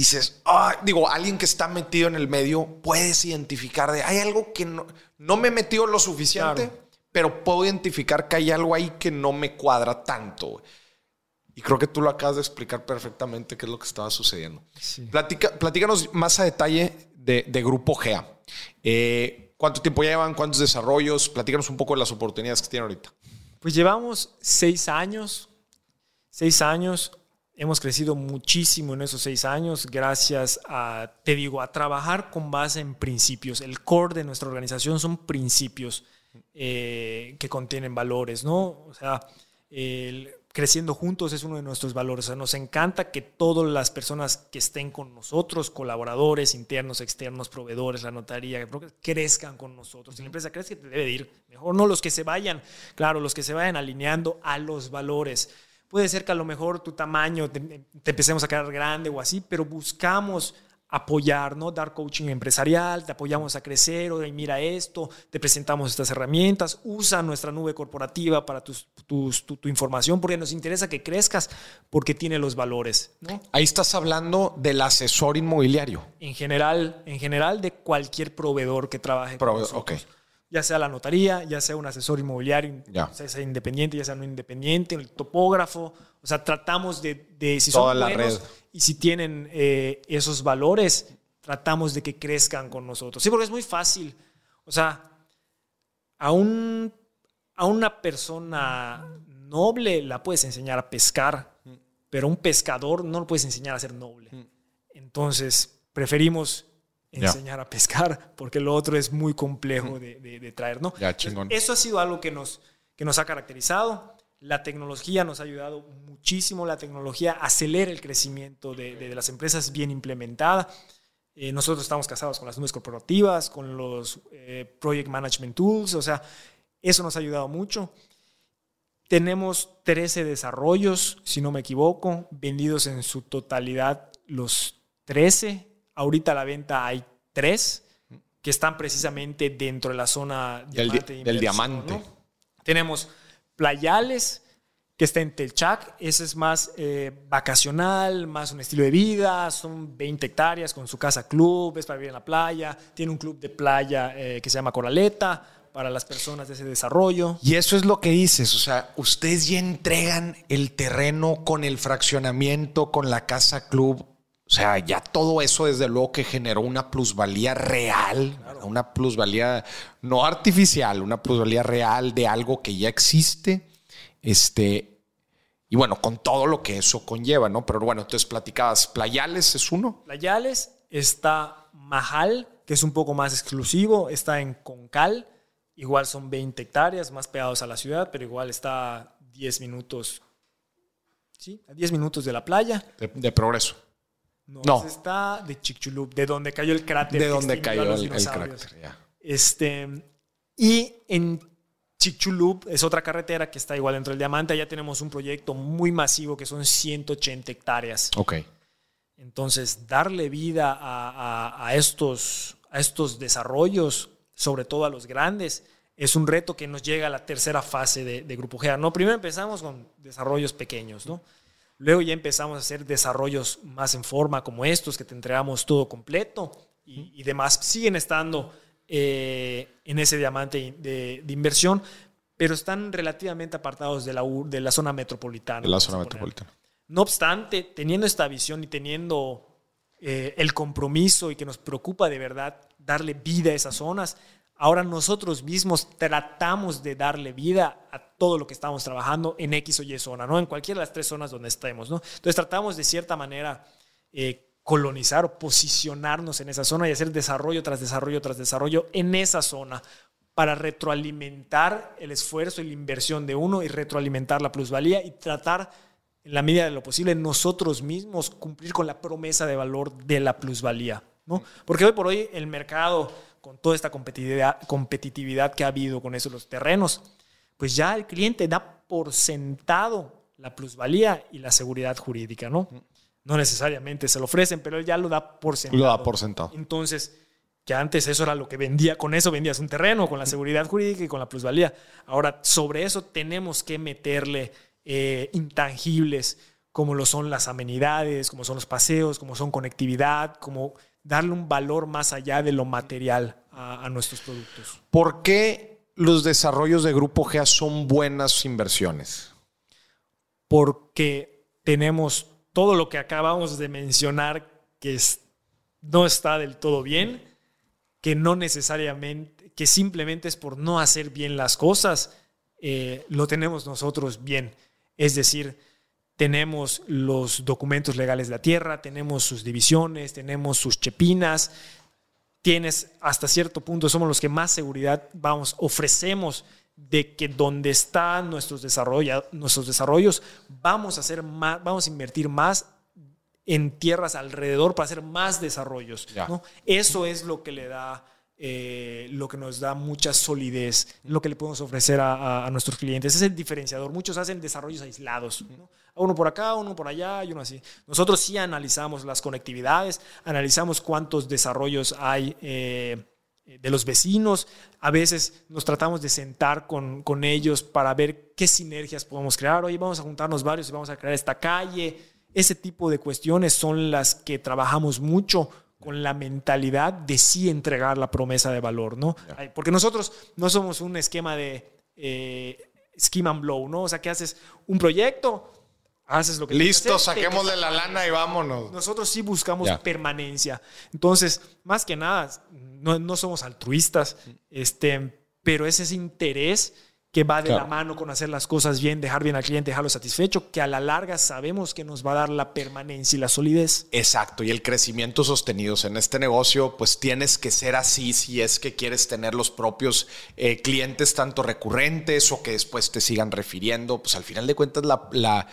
dices, digo, alguien que está metido en el medio, puedes identificar de, hay algo que no, no me he metido lo suficiente, pero puedo identificar que hay algo ahí que no me cuadra tanto. Y creo que tú lo acabas de explicar perfectamente qué es lo que estaba sucediendo. platícanos más a detalle de, Grupo GEA. Eh, ¿Cuánto tiempo llevan? ¿Cuántos desarrollos? Platícanos un poco de las oportunidades que tienen ahorita. Pues llevamos seis años. Seis años Hemos crecido muchísimo en esos seis años gracias a, te digo, a trabajar con base en principios. El core de nuestra organización son principios eh, que contienen valores, ¿no? O sea, el, creciendo juntos es uno de nuestros valores. O sea, nos encanta que todas las personas que estén con nosotros, colaboradores internos, externos, proveedores, la notaría, crezcan con nosotros. Si la empresa crece, te debe ir. Mejor no los que se vayan, claro, los que se vayan alineando a los valores. Puede ser que a lo mejor tu tamaño te, empecemos a quedar grande o así, pero buscamos apoyar, ¿no? Dar coaching empresarial, te apoyamos a crecer, o mira esto, te presentamos estas herramientas, usa nuestra nube corporativa para tus, tu, tu, información, porque nos interesa que crezcas, porque tiene los valores, ¿no? Ahí estás hablando del asesor inmobiliario. En general, en general de cualquier proveedor que trabaje con nosotros ya sea la notaría, ya sea un asesor inmobiliario, ya. sea independiente, ya sea no independiente, el topógrafo. O sea, tratamos de, de si son buenos y si tienen eh, esos valores, tratamos de que crezcan con nosotros. Sí, porque es muy fácil. O sea, a, un, a una persona noble la puedes enseñar a pescar, mm. pero a un pescador no lo puedes enseñar a ser noble. Mm. Entonces, preferimos enseñar a pescar, porque lo otro es muy complejo de, traer, ¿no? eso ha sido algo que nos, que nos ha caracterizado. La tecnología nos ha ayudado muchísimo, la tecnología acelera el crecimiento de, las empresas bien implementada. Eh, nosotros estamos casados con las nubes corporativas, con los eh, Project Management Tools, o sea, eso nos ha ayudado mucho. Tenemos 13 desarrollos, si no me equivoco, vendidos en su totalidad los 13 Ahorita a la venta hay tres que están precisamente dentro de la zona diamante del, diamante. Tenemos Playales, que está en Telchac. Ese es más eh, vacacional, más un estilo de vida. Son 20 hectáreas con su casa club, es para vivir en la playa. Tiene un club de playa eh, que se llama Coraleta para las personas de ese desarrollo. Y eso es lo que dices, o sea, ustedes ya entregan el terreno con el fraccionamiento, con la casa club o sea, ya todo eso desde luego que generó una plusvalía real, una plusvalía no artificial, una plusvalía real de algo que ya existe. Este, y bueno, con todo lo que eso conlleva, ¿no? Pero bueno, entonces platicabas, Playales es uno. Playales está Mahal, que es un poco más exclusivo, está en Concal, Igual son 20 hectáreas, más pegados a la ciudad, pero igual está a 10 minutos, ¿sí? A 10 minutos de la playa. De, progreso. No, no. está de Chicxulub, de donde cayó el cráter. De donde cayó el, cráter, Este, y en Chicxulub es otra carretera que está igual dentro del Diamante. Allá tenemos un proyecto muy masivo que son 180 hectáreas. Ok. Entonces, darle vida a, estos, a estos desarrollos, sobre todo a los grandes, es un reto que nos llega a la tercera fase de, Grupo GEA. ¿no? Primero empezamos con desarrollos pequeños, ¿no? Luego ya empezamos a hacer desarrollos más en forma como estos, que te entregamos todo completo y, demás. Siguen estando eh, en ese diamante de, inversión, pero están relativamente apartados de la, de la zona metropolitana. De la zona metropolitana. No obstante, teniendo esta visión y teniendo eh, el compromiso y que nos preocupa de verdad darle vida a esas zonas, ahora nosotros mismos tratamos de darle vida a todo lo que estamos trabajando en X o Y zona, ¿no? En cualquiera de las tres zonas donde estemos, ¿no? Entonces tratamos de cierta manera eh, colonizar o posicionarnos en esa zona y hacer desarrollo tras desarrollo tras desarrollo en esa zona para retroalimentar el esfuerzo y la inversión de uno y retroalimentar la plusvalía y tratar en la medida de lo posible, nosotros mismos cumplir con la promesa de valor de la plusvalía. ¿no? Porque hoy por hoy el mercado, con toda esta competitividad, competitividad que ha habido con esos los terrenos, pues ya el cliente da por sentado la plusvalía y la seguridad jurídica, ¿no? No necesariamente se lo ofrecen, pero él ya lo da por sentado. Lo da por sentado. Entonces, que antes eso era lo que vendía, con eso vendías un terreno, con la seguridad jurídica y con la plusvalía. Ahora, sobre eso tenemos que meterle eh, intangibles como lo son las amenidades, como son los paseos, como son conectividad, como darle un valor más allá de lo material a, nuestros productos. ¿Por qué los desarrollos de Grupo GEA son buenas inversiones? Porque tenemos todo lo que acabamos de mencionar que no está del todo bien, que no necesariamente, que simplemente es por no hacer bien las cosas, eh, lo tenemos nosotros bien. Es decir, tenemos los documentos legales de la tierra, tenemos sus divisiones, tenemos sus chepinas, tienes hasta cierto punto, somos los que más seguridad vamos, ofrecemos de que donde están nuestros, nuestros desarrollos, vamos a, hacer más, vamos a invertir más en tierras alrededor para hacer más desarrollos. Eso es lo que le da eh, lo que nos da mucha solidez, lo que le podemos ofrecer a, nuestros clientes. Es el diferenciador. Muchos hacen desarrollos aislados, uno por acá, uno por allá y uno así. Nosotros sí analizamos las conectividades, analizamos cuántos desarrollos hay. Eh, de los vecinos, a veces nos tratamos de sentar con, con ellos para ver qué sinergias podemos crear. Oye, vamos a juntarnos varios y vamos a crear esta calle. Ese tipo de cuestiones son las que trabajamos mucho con la mentalidad de sí entregar la promesa de valor, ¿no? Porque nosotros no somos un esquema de eh, scheme and blow, ¿no? O sea, que haces un proyecto, haces lo que Listo, saquémosle la lana y vámonos. Nosotros sí buscamos permanencia. Entonces, más que nada, no, no somos altruistas, este, pero es ese interés que va de la mano con hacer las cosas bien, dejar bien al cliente, dejarlo satisfecho, que a la larga sabemos que nos va a dar la permanencia y la solidez. Exacto, y el crecimiento sostenido en este negocio, pues tienes que ser así si es que quieres tener los propios eh, clientes tanto recurrentes o que después te sigan refiriendo, pues al final de cuentas la,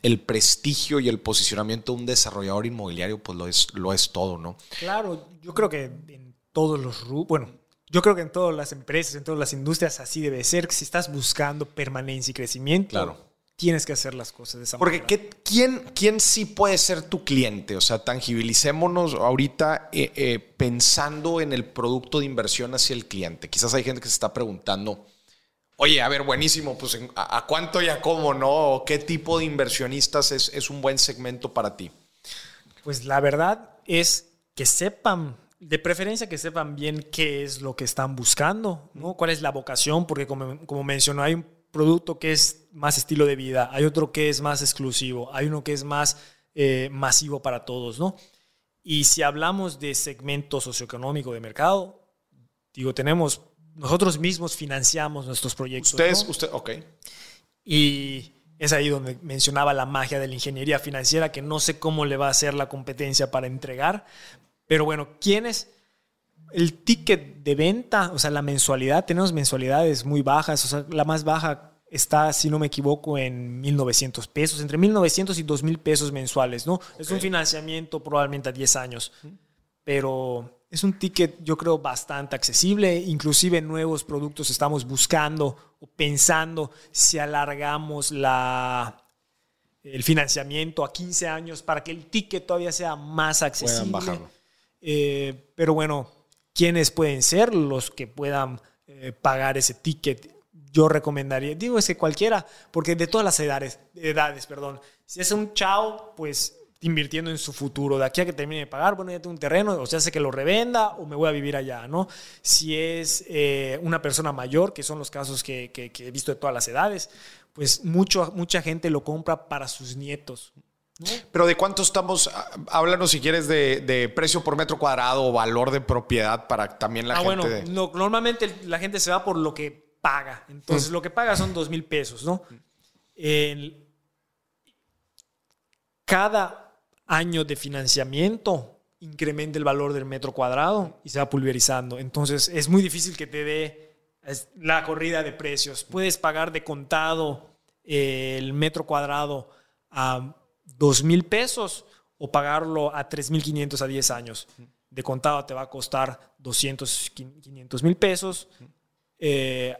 el prestigio y el posicionamiento de un desarrollador inmobiliario, pues lo es, lo es todo, ¿no? Claro, yo creo que en todos los bueno, yo creo que en todas las empresas, en todas las industrias así debe ser. Si estás buscando permanencia y crecimiento, tienes que hacer las cosas de esa manera. Porque ¿quién, ¿quién sí puede ser tu cliente? O sea, tangibilicémonos ahorita eh, eh, pensando en el producto de inversión hacia el cliente. Quizás hay gente que se está preguntando, oye, a ver, buenísimo, pues ¿a, cuánto y a cómo no? ¿Qué tipo de inversionistas es, es un buen segmento para ti? Pues la verdad es que sepan de preferencia que sepan bien qué es lo que están buscando, ¿no? cuál es la vocación, porque como, como mencionó, hay un producto que es más estilo de vida, hay otro que es más exclusivo, hay uno que es más eh, masivo para todos. ¿no? Y si hablamos de segmento socioeconómico de mercado, digo, tenemos, nosotros mismos financiamos nuestros proyectos. Ustedes, usted, ok. Y es ahí donde mencionaba la magia de la ingeniería financiera, que no sé cómo le va a hacer la competencia para entregar, pero bueno, ¿quiénes? el ticket de venta, o sea, la mensualidad, tenemos mensualidades muy bajas, o sea, la más baja está, si no me equivoco, en 1.900 pesos, entre 1.900 y 2.000 pesos mensuales, ¿no? Es un financiamiento probablemente a 10 años, pero es un ticket yo creo bastante accesible, inclusive nuevos productos estamos buscando o pensando si alargamos la, el financiamiento a 15 años para que el ticket todavía sea más accesible. Eh, pero bueno, ¿quiénes pueden ser los que puedan eh, pagar ese ticket? Yo recomendaría, digo es que cualquiera, porque de todas las edades, edades perdón, si es un chao, pues invirtiendo en su futuro. De aquí a que termine de pagar, bueno, ya tengo un terreno, o sea, sé que lo revenda o me voy a vivir allá, ¿no? Si es eh, una persona mayor, que son los casos que, que, he visto de todas las edades, pues mucho, mucha gente lo compra para sus nietos. Pero ¿de cuánto estamos? Ah, háblanos si quieres de, precio por metro cuadrado o valor de propiedad para también la ah, gente. Bueno, normalmente la gente se va por lo que paga. Entonces, mm. lo que paga son dos mil pesos, ¿no? cada año de financiamiento incrementa el valor del metro cuadrado y se va pulverizando. Entonces es muy difícil que te dé la corrida de precios. Puedes pagar de contado eh, el metro cuadrado a 2 mil pesos o pagarlo a 3.500 a 10 años. De contado te va a costar 200, 500 mil pesos. Eh,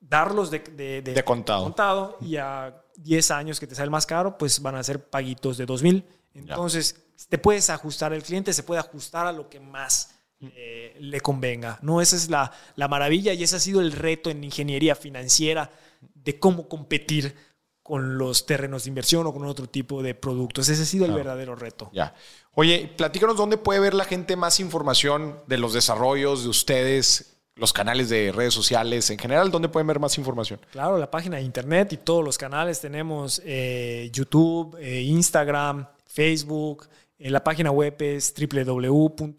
darlos de, contado. contado. y a 10 años que te sale más caro, pues van a ser paguitos de 2 mil. Entonces, te puedes ajustar, el cliente se puede ajustar a lo que más eh, le convenga. ¿no? Esa es la, la, maravilla y ese ha sido el reto en ingeniería financiera de cómo competir con los terrenos de inversión o con otro tipo de productos. Ese ha sido el verdadero reto. Ya. Oye, platícanos dónde puede ver la gente más información de los desarrollos de ustedes, los canales de redes sociales en general, ¿dónde pueden ver más información? Claro, la página de internet y todos los canales. Tenemos eh, YouTube, eh, Instagram, Facebook. La página web es www.gpog.mx.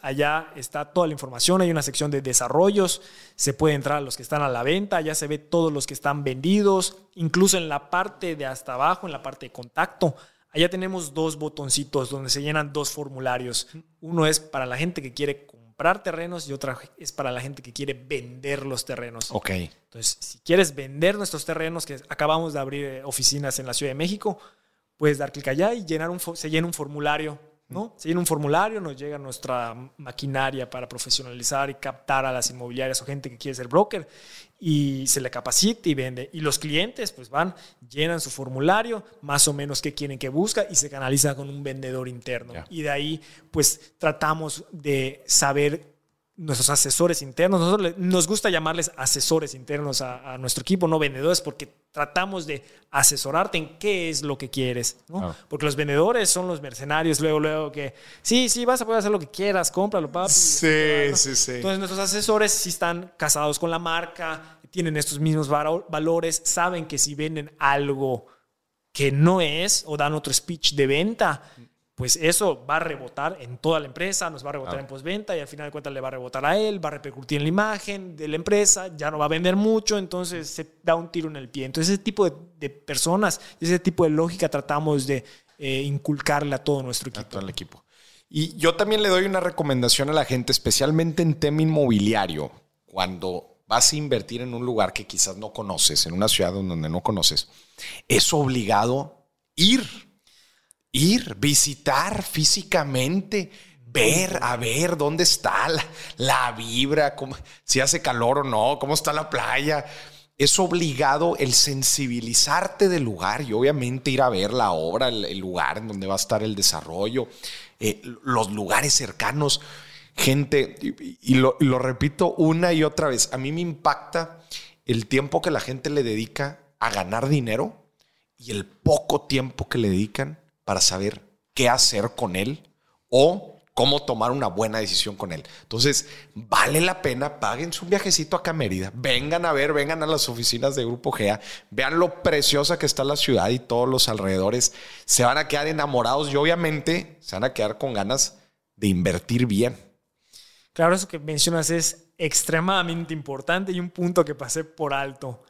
Allá está toda la información. Hay una sección de desarrollos. Se puede entrar a los que están a la venta. Ya se ve todos los que están vendidos. Incluso en la parte de hasta abajo, en la parte de contacto. Allá tenemos dos botoncitos donde se llenan dos formularios. Uno es para la gente que quiere comprar terrenos y otra es para la gente que quiere vender los terrenos. Ok. Entonces, si quieres vender nuestros terrenos, que acabamos de abrir eh, oficinas en la Ciudad de México, puedes dar clic allá y llenar un, se llena un formulario, ¿no? Se llena un formulario, nos llega nuestra maquinaria para profesionalizar y captar a las inmobiliarias o gente que quiere ser broker y se le capacita y vende. Y los clientes pues van, llenan su formulario, más o menos qué quieren que busca y se canaliza con un vendedor interno. Y de ahí pues tratamos de saber nuestros asesores internos. Nosotros nos gusta llamarles asesores internos a, nuestro equipo, no vendedores, porque tratamos de asesorarte en qué es lo que quieres. Porque los vendedores son los mercenarios, luego, luego que, sí, sí, vas a poder hacer lo que quieras, cómpralo, papi. Sí, sí, sí. Entonces nuestros asesores sí están casados con la marca, tienen estos mismos valores, saben que si venden algo que no es o dan otro speech de venta, pues eso va a rebotar en toda la empresa, nos va a rebotar en postventa y al final de cuentas le va a rebotar a él, va a repercutir en la imagen de la empresa, ya no va a vender mucho, entonces se da un tiro en el pie. Entonces ese tipo de, personas, ese tipo de lógica tratamos de eh, inculcarle a todo nuestro equipo. A todo el equipo. Y yo también le doy una recomendación a la gente, especialmente en tema inmobiliario, cuando vas a invertir en un lugar que quizás no conoces, en una ciudad donde no conoces, es obligado ir ir, visitar físicamente, ver, a ver dónde está la, vibra, si hace calor o no, cómo está la playa. Es obligado el sensibilizarte del lugar y obviamente ir a ver la obra, el, lugar en donde va a estar el desarrollo, eh, los lugares cercanos. Gente, y, lo, y lo repito una y otra vez, a mí me impacta el tiempo que la gente le dedica a ganar dinero y el poco tiempo que le dedican para saber qué hacer con él o cómo tomar una buena decisión con él. Entonces, vale la pena, paguen su viajecito acá a Mérida, vengan a ver, vengan a las oficinas de Grupo GEA, vean lo preciosa que está la ciudad y todos los alrededores, se van a quedar enamorados y obviamente se van a quedar con ganas de invertir bien. Claro, eso que mencionas es extremadamente importante y un punto que pasé por alto.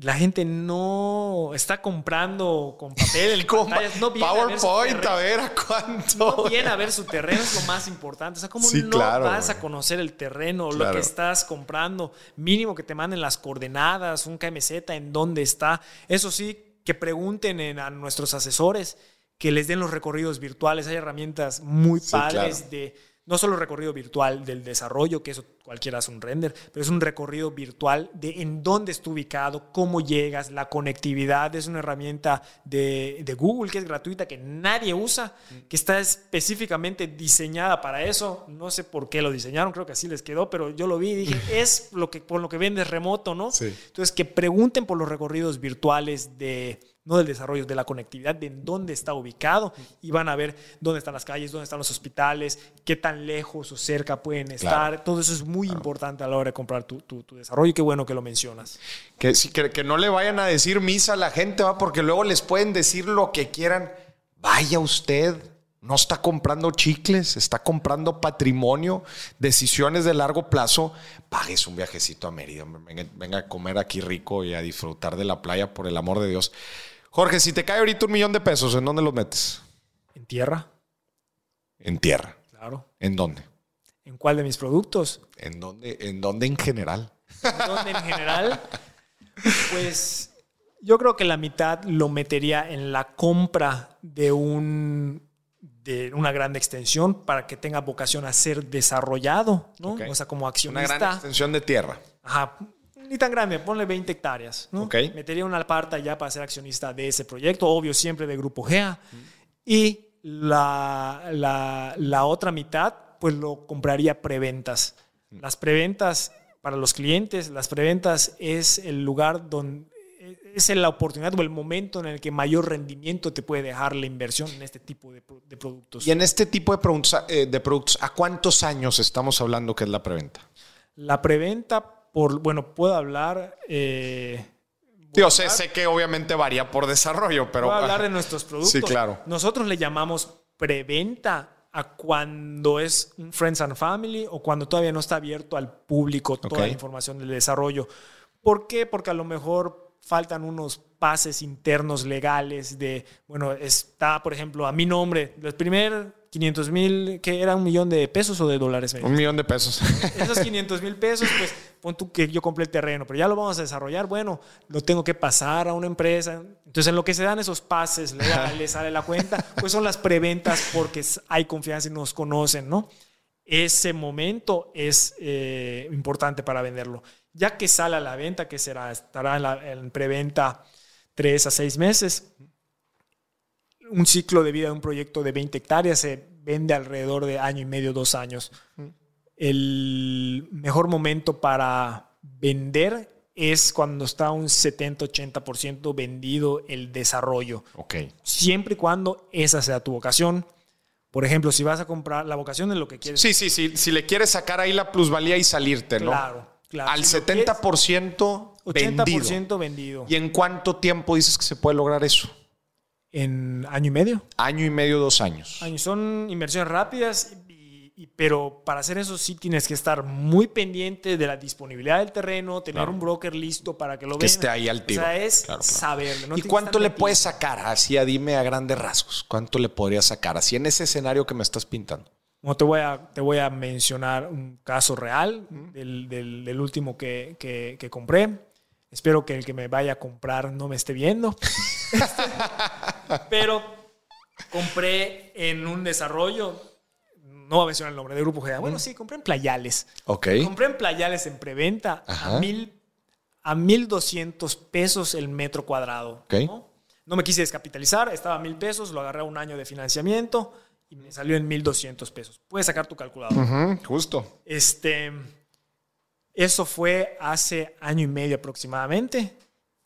La gente no está comprando con papel, Con pantallas, no viene a ver su PowerPoint, a terreno. ver a cuánto. No viene a ver su terreno, es lo más importante. O sea, ¿cómo Sí, no claro, vas a conocer el terreno, lo que estás comprando? Mínimo que te manden las coordenadas, un KMZ, en dónde está. Eso sí, que pregunten en- a nuestros asesores, que les den los recorridos virtuales. Hay herramientas muy Sí, padres claro. de no solo recorrido virtual del desarrollo, que eso cualquiera hace un render, pero es un recorrido virtual de en dónde está ubicado, cómo llegas, la conectividad. Es una herramienta de, de Google que es gratuita, que nadie usa, que está específicamente diseñada para eso. No sé por qué lo diseñaron, creo que así les quedó, pero yo lo vi y dije, es lo que, por lo que vendes remoto, ¿no? Sí. Entonces, que pregunten por los recorridos virtuales de no del desarrollo, de la conectividad, de en dónde está ubicado y van a ver dónde están las calles, dónde están los hospitales, qué tan lejos o cerca pueden estar. Claro. Todo eso es muy importante a la hora de comprar tu, tu- tu desarrollo y qué bueno que lo mencionas. Que, sí, que, que no le vayan a decir misa a la gente, ¿va? porque luego les pueden decir lo que quieran. Vaya usted, no está comprando chicles, está comprando patrimonio, decisiones de largo plazo. Pagues un viajecito a Mérida, venga a comer aquí rico y a disfrutar de la playa, por el amor de Dios. Jorge, si te cae ahorita un millón de pesos, ¿en dónde los metes? ¿En tierra? En tierra. Claro. ¿En dónde? ¿En cuál de mis productos? ¿En dónde, en dónde en general? ¿Dónde en general? Pues yo creo que la mitad lo metería en la compra de un de una gran extensión para que tenga vocación a ser desarrollado, ¿no? O sea, como Una accionista. gran extensión de tierra. Ajá, ni tan grande, ponle 20 hectáreas, ¿no? Ok. Metería una parte ya para ser accionista de ese proyecto, obvio, siempre de Grupo GEA. Y la, la, la otra mitad, pues lo compraría preventas. Las preventas para los clientes, las preventas es el lugar donde es la oportunidad o el momento en el que mayor rendimiento te puede dejar la inversión en este tipo de, de productos. Y en este tipo de productos, eh, de productos, ¿a cuántos años estamos hablando que es la preventa? La preventa, por, bueno, puedo hablar... eh, sé, sé que obviamente varía por desarrollo, pero. Voy a hablar de nuestros productos. Sí, claro. Nosotros le llamamos preventa a cuando es un Friends and Family o cuando todavía no está abierto al público toda la información del desarrollo. ¿Por qué? Porque a lo mejor faltan unos pases internos legales de, bueno, está, por ejemplo, a mi nombre, los primer 500 mil, que era un millón de pesos o de dólares. Un millón de pesos. esos 500 mil pesos, pues pon tú que yo compré el terreno, pero ya lo vamos a desarrollar, bueno, lo tengo que pasar a una empresa. Entonces, en lo que se dan esos pases legales, sale la cuenta, pues son las preventas porque hay confianza y nos conocen, ¿no? Ese momento es eh, importante para venderlo. Ya que sale a la venta, que será, estará en, la, en preventa tres a seis meses, un ciclo de vida de un proyecto de 20 hectáreas se vende alrededor de año y medio, dos años. El mejor momento para vender es cuando está un 70-80% vendido el desarrollo. ok. Siempre y cuando esa sea tu vocación. Por ejemplo, si vas a comprar, la vocación de lo que quieres. Sí, sí, sí. Si le quieres sacar ahí la plusvalía y salirte, ¿no? Claro, claro. Al Si lo quieres, 70% vendido. 80% vendido. ¿Y en cuánto tiempo dices que se puede lograr eso? En año y medio. Año y medio, dos años. Años. Son inversiones rápidas, y- y- pero para hacer eso sí tienes que estar muy pendiente de la disponibilidad del terreno, tener Claro. un broker listo para que lo Que venda. esté ahí al tiro. O sea, es Claro, claro. saberlo. ¿no? ¿Y que cuánto le puedes sacar? Así, a dime a grandes rasgos. ¿Cuánto le podrías sacar? Así en ese escenario que me estás pintando. No, te, voy a, te voy a mencionar un caso real del, del- del último que, que- que compré. Espero que el que me vaya a comprar no me esté viendo. Pero compré en un desarrollo, no voy a mencionar el nombre de Grupo GA. Bueno, sí, compré en Playales. Ok. Compré en Playales en preventa Ajá. a mil a 1200 pesos el metro cuadrado. Ok. ¿no? No me quise descapitalizar, estaba a mil pesos, lo agarré a un año de financiamiento y me salió en 1200 pesos. Puedes sacar tu calculador. Justo. Este, eso fue hace año y medio aproximadamente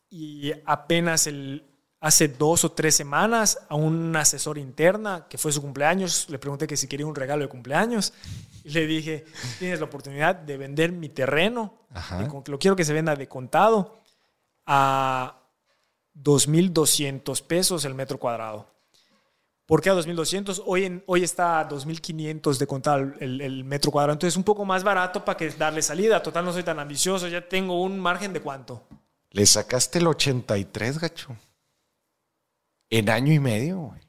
y apenas el, hace dos o tres semanas a un asesor interna que fue su cumpleaños, le pregunté que si quería un regalo de cumpleaños y le dije, tienes la oportunidad de vender mi terreno, de lo quiero que se venda de contado a 2.200 pesos el metro cuadrado. ¿Por qué a 2.200? Hoy, en, hoy está a 2.500 de contar el, el metro cuadrado. Entonces, un poco más barato para que darle salida. Total, no soy tan ambicioso. Ya tengo un margen de cuánto. Le sacaste el 83, gacho. En año y medio, güey.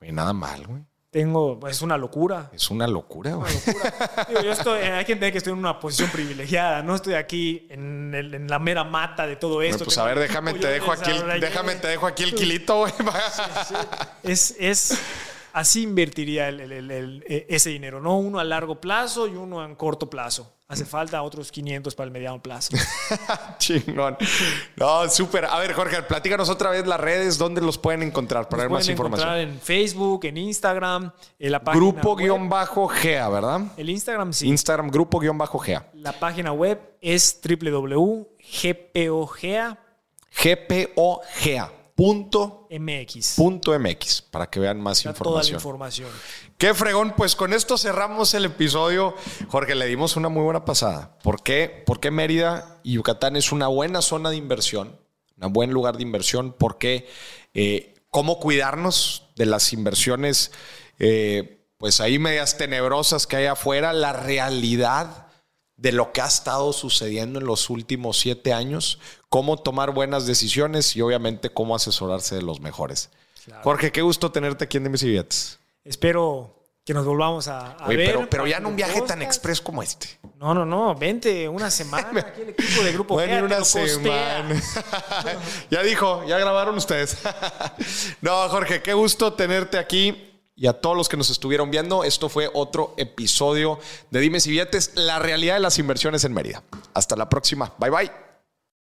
Güey, nada mal, güey. Tengo, es una locura. Es una locura, güey. Una locura. Digo, yo estoy, hay que entender que estoy en una posición privilegiada. No estoy aquí en, el- en la mera mata de todo Bueno, esto. pues Tengo a ver, déjame te dejo aquí, el, déjame te dejo aquí el kilito, güey. Es, es así invertiría el- e- ese dinero, no uno a largo plazo y uno a corto plazo. Hace falta otros 500 para el mediano plazo. Chingón. No, súper. A ver, Jorge, platícanos otra vez las redes, ¿dónde los pueden encontrar para ver más Pueden información? encontrar en Facebook, en Instagram, en la página Grupo web. guion bajo GEA, ¿verdad? El Instagram sí. Instagram, grupo guion bajo GEA. la página web es www.gpogea.mx. GPOGEA. Punto, punto MX para que vean más Está toda la información. información. Qué fregón, pues con esto cerramos el episodio. Jorge, le dimos una muy buena pasada. ¿Por qué? Porque Mérida y Yucatán es una buena zona de inversión, un buen lugar de inversión. Porque eh, cómo cuidarnos de las inversiones, eh, pues ahí medias tenebrosas que hay afuera, la realidad de lo que ha estado sucediendo en los últimos siete años, cómo tomar buenas decisiones y obviamente cómo asesorarse de los mejores. Jorge, qué gusto tenerte aquí en Dimes y Billetes. Espero que nos volvamos a, a Oye, ver. pero, pero ya en un viaje tan express como este. No, no, no. Vente una semana aquí el equipo de Grupo Bueno, una semana. ya dijo, ya grabaron ustedes. no, Jorge, qué gusto tenerte aquí. Y a todos los que nos estuvieron viendo, esto fue otro episodio de Dimes y Billetes, la realidad de las inversiones en Mérida. Hasta la próxima. Bye bye.